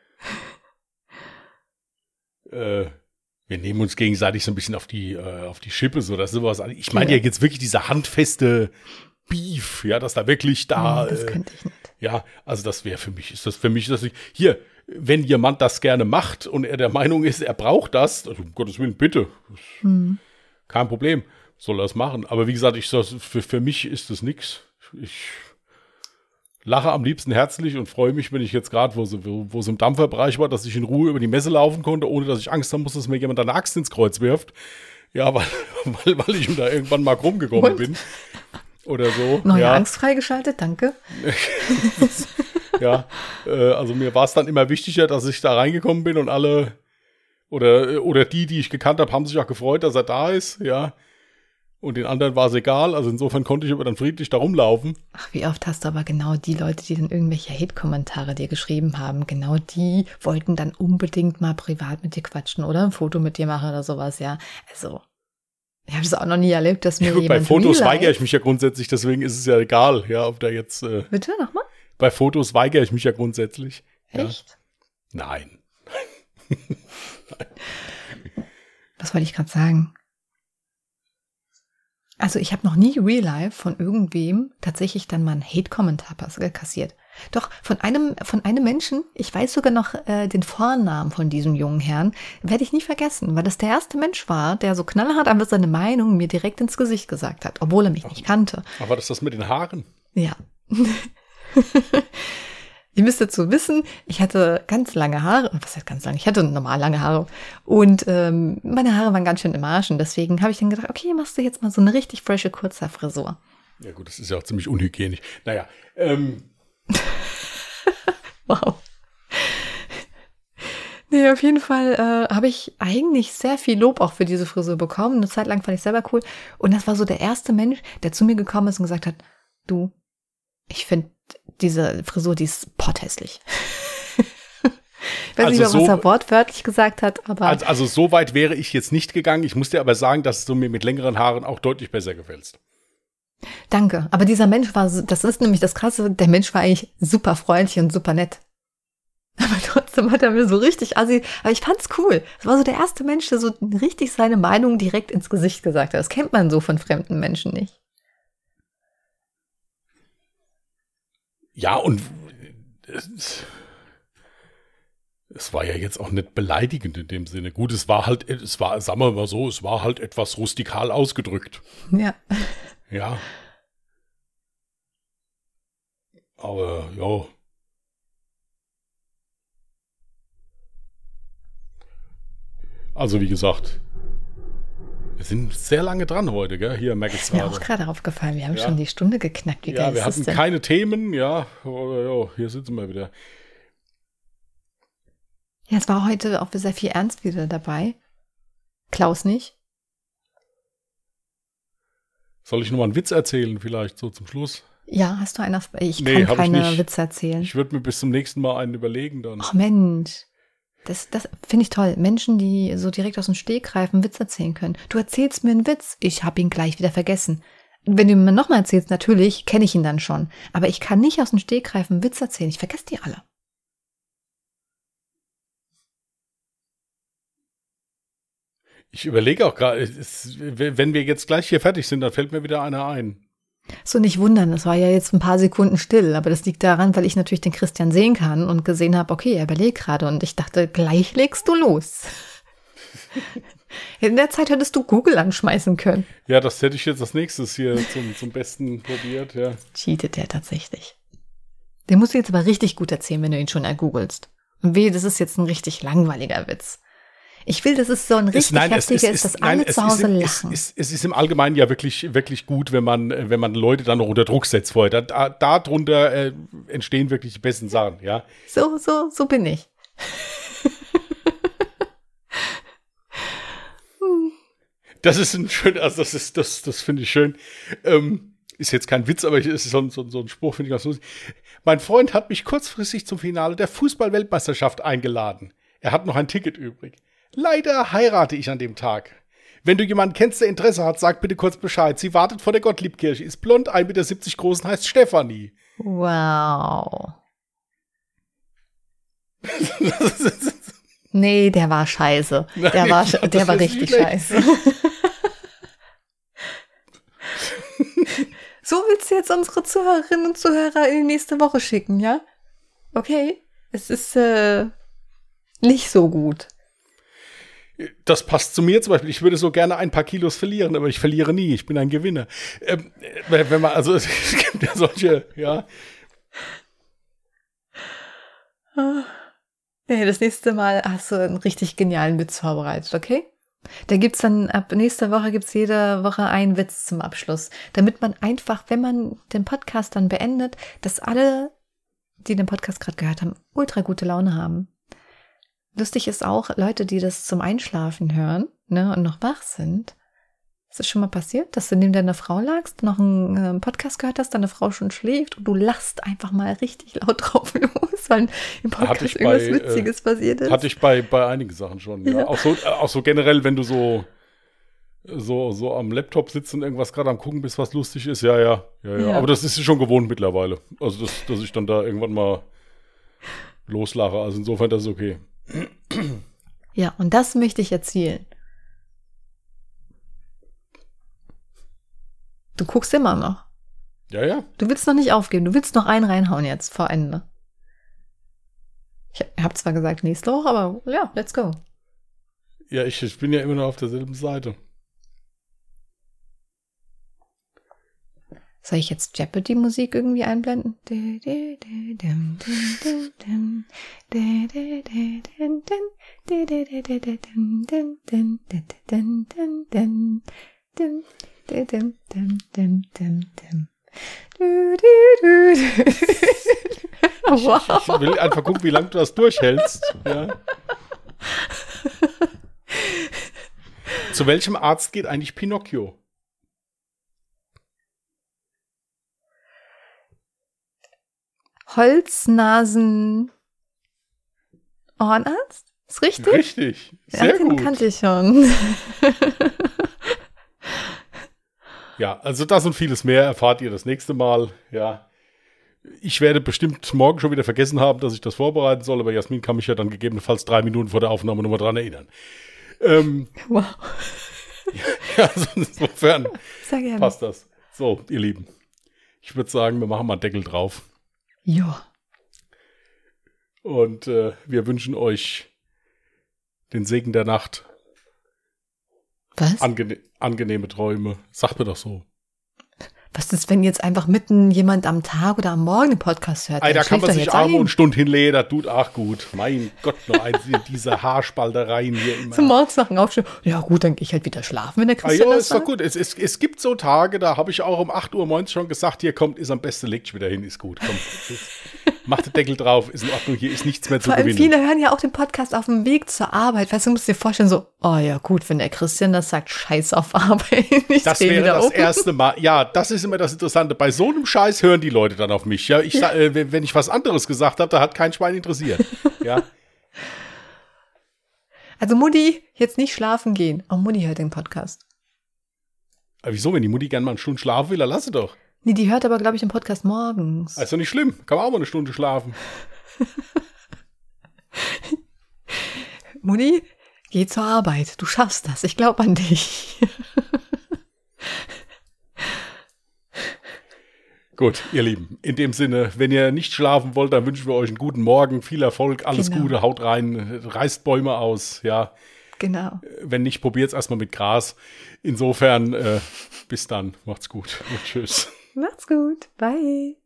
A: Äh, wir nehmen uns gegenseitig so ein bisschen auf die, äh, auf die Schippe, so das ist sowas. Ich meine ja. ja jetzt wirklich diese handfeste Beef, ja, dass da wirklich da.
B: Nee, das äh, könnte ich nicht.
A: Ja, also das wäre für mich, ist das für mich, dass ich, hier, wenn jemand das gerne macht und er der Meinung ist, er braucht das, also um Gottes Willen, bitte. Hm. Kein Problem, soll er das machen. Aber wie gesagt, ich für, für mich ist das nichts. Ich lache am liebsten herzlich und freue mich, wenn ich jetzt gerade, wo, wo, wo es im Dampferbereich war, dass ich in Ruhe über die Messe laufen konnte, ohne dass ich Angst haben muss, dass mir jemand eine Axt ins Kreuz wirft. Ja, weil, weil, weil ich ihm da irgendwann mal rumgekommen und? bin. Oder so.
B: Neue
A: ja.
B: Angst freigeschaltet, danke.
A: ja, äh, also mir war es dann immer wichtiger, dass ich da reingekommen bin und alle oder, oder die, die ich gekannt habe, haben sich auch gefreut, dass er da ist, ja. Und den anderen war es egal. Also insofern konnte ich aber dann friedlich da rumlaufen.
B: Ach, wie oft hast du aber genau die Leute, die dann irgendwelche Hate-Kommentare dir geschrieben haben, genau die wollten dann unbedingt mal privat mit dir quatschen oder ein Foto mit dir machen oder sowas, ja. Also, ich habe das auch noch nie erlebt, dass mir ja, gut,
A: jemand Bei Fotos weigere ich mich ja grundsätzlich, deswegen ist es ja egal, ja, ob da jetzt. Äh,
B: Bitte nochmal?
A: Bei Fotos weigere ich mich ja grundsätzlich.
B: Echt?
A: Ja. Nein.
B: Nein. Was wollte ich gerade sagen? Also ich habe noch nie Real Life von irgendwem tatsächlich dann mal einen Hate-Kommentar kassiert. Doch von einem von einem Menschen, ich weiß sogar noch äh, den Vornamen von diesem jungen Herrn, werde ich nie vergessen, weil das der erste Mensch war, der so knallhart einfach seine Meinung mir direkt ins Gesicht gesagt hat, obwohl er mich nicht kannte.
A: Aber das ist das mit den Haaren?
B: Ja. Ihr müsst dazu wissen, ich hatte ganz lange Haare, was heißt ganz lange? Ich hatte normal lange Haare und ähm, meine Haare waren ganz schön im Arsch und deswegen habe ich dann gedacht, okay, machst du jetzt mal so eine richtig frische Kurzhaarfrisur.
A: Ja gut, das ist ja auch ziemlich unhygienisch. Naja, ähm.
B: wow. Nee, auf jeden Fall äh, habe ich eigentlich sehr viel Lob auch für diese Frisur bekommen. Eine Zeit lang fand ich selber cool. Und das war so der erste Mensch, der zu mir gekommen ist und gesagt hat, du, ich finde diese Frisur, die ist potthässlich. ich weiß also nicht mehr, so, was er wortwörtlich gesagt hat, aber.
A: Also, also so weit wäre ich jetzt nicht gegangen. Ich muss dir aber sagen, dass du mir mit längeren Haaren auch deutlich besser gefällst.
B: Danke. Aber dieser Mensch war, das ist nämlich das Krasse, der Mensch war eigentlich super freundlich und super nett. Aber trotzdem hat er mir so richtig assi, aber ich fand's cool. Es war so der erste Mensch, der so richtig seine Meinung direkt ins Gesicht gesagt hat. Das kennt man so von fremden Menschen nicht.
A: Ja, und es, es war ja jetzt auch nicht beleidigend in dem Sinne. Gut, es war halt, es war, sagen wir mal so, es war halt etwas rustikal ausgedrückt.
B: Ja.
A: Ja. Aber ja. Also wie gesagt, wir sind sehr lange dran heute, gell? Hier merke ich
B: Ist mir auch gerade aufgefallen. Wir haben ja. schon die Stunde geknackt.
A: Wie ja, wir hatten keine Themen, ja. Oh, ja. Hier sitzen wir wieder.
B: Ja, es war heute auch sehr viel Ernst wieder dabei. Klaus nicht.
A: Soll ich nochmal einen Witz erzählen, vielleicht so zum Schluss?
B: Ja, hast du einen? Ich nee, kann keine Witze erzählen.
A: Ich würde mir bis zum nächsten Mal einen überlegen dann.
B: Ach Mensch. Das, das finde ich toll. Menschen, die so direkt aus dem Stegreif Witz erzählen können. Du erzählst mir einen Witz, ich habe ihn gleich wieder vergessen. Wenn du mir nochmal erzählst, natürlich kenne ich ihn dann schon. Aber ich kann nicht aus dem Stegreif Witz erzählen. Ich vergesse die alle.
A: Ich überlege auch gerade, wenn wir jetzt gleich hier fertig sind, dann fällt mir wieder einer ein.
B: So nicht wundern, es war ja jetzt ein paar Sekunden still, aber das liegt daran, weil ich natürlich den Christian sehen kann und gesehen habe, okay, er überlegt gerade und ich dachte, gleich legst du los. In der Zeit hättest du Google anschmeißen können.
A: Ja, das hätte ich jetzt als nächstes hier zum, zum Besten probiert, ja.
B: Cheatet der tatsächlich. Den musst du jetzt aber richtig gut erzählen, wenn du ihn schon ergoogelst. Und weh, das ist jetzt ein richtig langweiliger Witz. Ich will, dass es so ein richtig es, nein, heftiger ist, ist, dass nein, alle zu Hause
A: ist, lachen. Es, es, ist im Allgemeinen ja wirklich, wirklich gut, wenn man, wenn man Leute dann noch unter Druck setzt vorher. Da, da, darunter äh, entstehen wirklich die besten Sachen, ja.
B: So, so, so bin ich.
A: das ist ein schön, also das ist, das, das finde ich schön. Ähm, ist jetzt kein Witz, aber es ist so, so, so ein Spruch, finde ich ganz lustig. Mein Freund hat mich kurzfristig zum Finale der Fußball-Weltmeisterschaft eingeladen. Er hat noch ein Ticket übrig. Leider heirate ich an dem Tag. Wenn du jemanden kennst, der Interesse hat, sag bitte kurz Bescheid. Sie wartet vor der Gottliebkirche, ist blond, 1,70 Meter groß und heißt Stefanie.
B: Wow. nee, der war scheiße. Der
A: Nein,
B: war,
A: glaub,
B: der war richtig scheiße. so willst du jetzt unsere Zuhörerinnen und Zuhörer in die nächste Woche schicken, ja? Okay. Es ist äh, nicht so gut.
A: Das passt zu mir zum Beispiel. Ich würde so gerne ein paar Kilos verlieren, aber ich verliere nie. Ich bin ein Gewinner. Ähm, äh, wenn man, also es gibt ja solche, ja.
B: Nee, das nächste Mal hast du einen richtig genialen Witz vorbereitet, okay? Da gibt's dann, ab nächster Woche gibt's jede Woche einen Witz zum Abschluss. Damit man einfach, wenn man den Podcast dann beendet, dass alle, die den Podcast gerade gehört haben, ultra gute Laune haben. Lustig ist auch, Leute, die das zum Einschlafen hören, ne, und noch wach sind. Ist das schon mal passiert, dass du neben deiner Frau lagst, noch einen äh, Podcast gehört hast, deine Frau schon schläft und du lachst einfach mal richtig laut drauf los, weil im Podcast
A: ich
B: irgendwas
A: bei, äh,
B: Witziges passiert ist?
A: Hatte ich bei, bei einigen Sachen schon. Ja.
B: Ja.
A: Auch, so, äh, auch so generell, wenn du so, so, so am Laptop sitzt und irgendwas gerade am gucken bist, was lustig ist. Ja, ja, ja, ja.
B: Ja.
A: Aber das ist schon gewohnt mittlerweile. Also, das, dass ich dann da irgendwann mal loslache. Also insofern, das ist okay.
B: Ja, und das möchte ich erzielen. Du guckst immer noch.
A: Ja, ja.
B: Du willst noch nicht aufgeben. Du willst noch einen reinhauen jetzt vor Ende. Ich habe zwar gesagt nächste Woche, aber ja, let's go.
A: Ja, ich, ich bin ja immer noch auf derselben Seite.
B: Soll ich jetzt Jeopardy-Musik irgendwie einblenden?
A: Ich
B: Wow.
A: will einfach gucken, wie lange du das durchhältst. Ja. Zu welchem Arzt geht eigentlich Pinocchio?
B: Holznasen Ohrenarzt? Ist richtig?
A: Richtig.
B: Ja,
A: Sehr
B: den
A: gut.
B: kannte ich schon.
A: Ja, also das und vieles mehr erfahrt ihr das nächste Mal. Ja. Ich werde bestimmt morgen schon wieder vergessen haben, dass ich das vorbereiten soll, aber Jasmin kann mich ja dann gegebenenfalls drei Minuten vor der Aufnahme nochmal dran erinnern. Ähm,
B: Wow.
A: ja, also insofern passt das. So, ihr Lieben. Ich würde sagen, wir machen mal einen Deckel drauf.
B: Ja.
A: Und äh, wir wünschen euch den Segen der Nacht,
B: Was?
A: angene angenehme Träume. Sagt mir doch so.
B: Was ist, wenn jetzt einfach mitten jemand am Tag oder am Morgen den Podcast hört?
A: Ey, da kann man sich Arme und Stund hinlegen, das tut auch gut. Mein Gott, noch ein, diese Haarspaltereien hier immer.
B: Zum Morgens nach dem Aufstehen. Ja gut, dann gehe ich halt wieder schlafen, wenn der
A: Ah,
B: Christian
A: ja,
B: das
A: ist doch gut. Es, es, es gibt so Tage, da habe ich auch um 8 Uhr morgens schon gesagt, hier kommt, ist am besten, legt dich wieder hin, ist gut. Komm, jetzt macht den Deckel drauf, ist in Ordnung, hier ist nichts mehr zu
B: Vor allem
A: gewinnen.
B: viele hören ja auch den Podcast auf dem Weg zur Arbeit. Weißt du, du musst dir vorstellen, so, oh ja gut, wenn der Christian das sagt, scheiß auf Arbeit. Ich
A: Das wäre das
B: um.
A: erste Mal. Ja, das ist immer das Interessante. Bei so einem Scheiß hören die Leute dann auf mich. Ja, ich, sa- Äh, wenn ich was anderes gesagt habe, da hat kein Schwein interessiert. Ja,
B: Also Mutti, jetzt nicht schlafen gehen. Oh, Mutti hört den Podcast.
A: aber wieso, wenn die Mutti gerne mal eine Stunde schlafen will, dann lasse doch.
B: Nee, die hört aber, glaube ich, den Podcast morgens.
A: Also nicht schlimm, kann man auch mal eine Stunde schlafen.
B: Mutti, geh zur Arbeit. Du schaffst das. Ich glaube an dich.
A: Gut, ihr Lieben, in dem Sinne, wenn ihr nicht schlafen wollt, dann wünschen wir euch einen guten Morgen, viel Erfolg, alles
B: Genau.
A: Gute, haut rein, reißt Bäume aus, ja.
B: Genau.
A: Wenn nicht, probiert es erstmal mit Gras. Insofern, äh, bis dann, macht's gut und tschüss.
B: Macht's gut. Bye.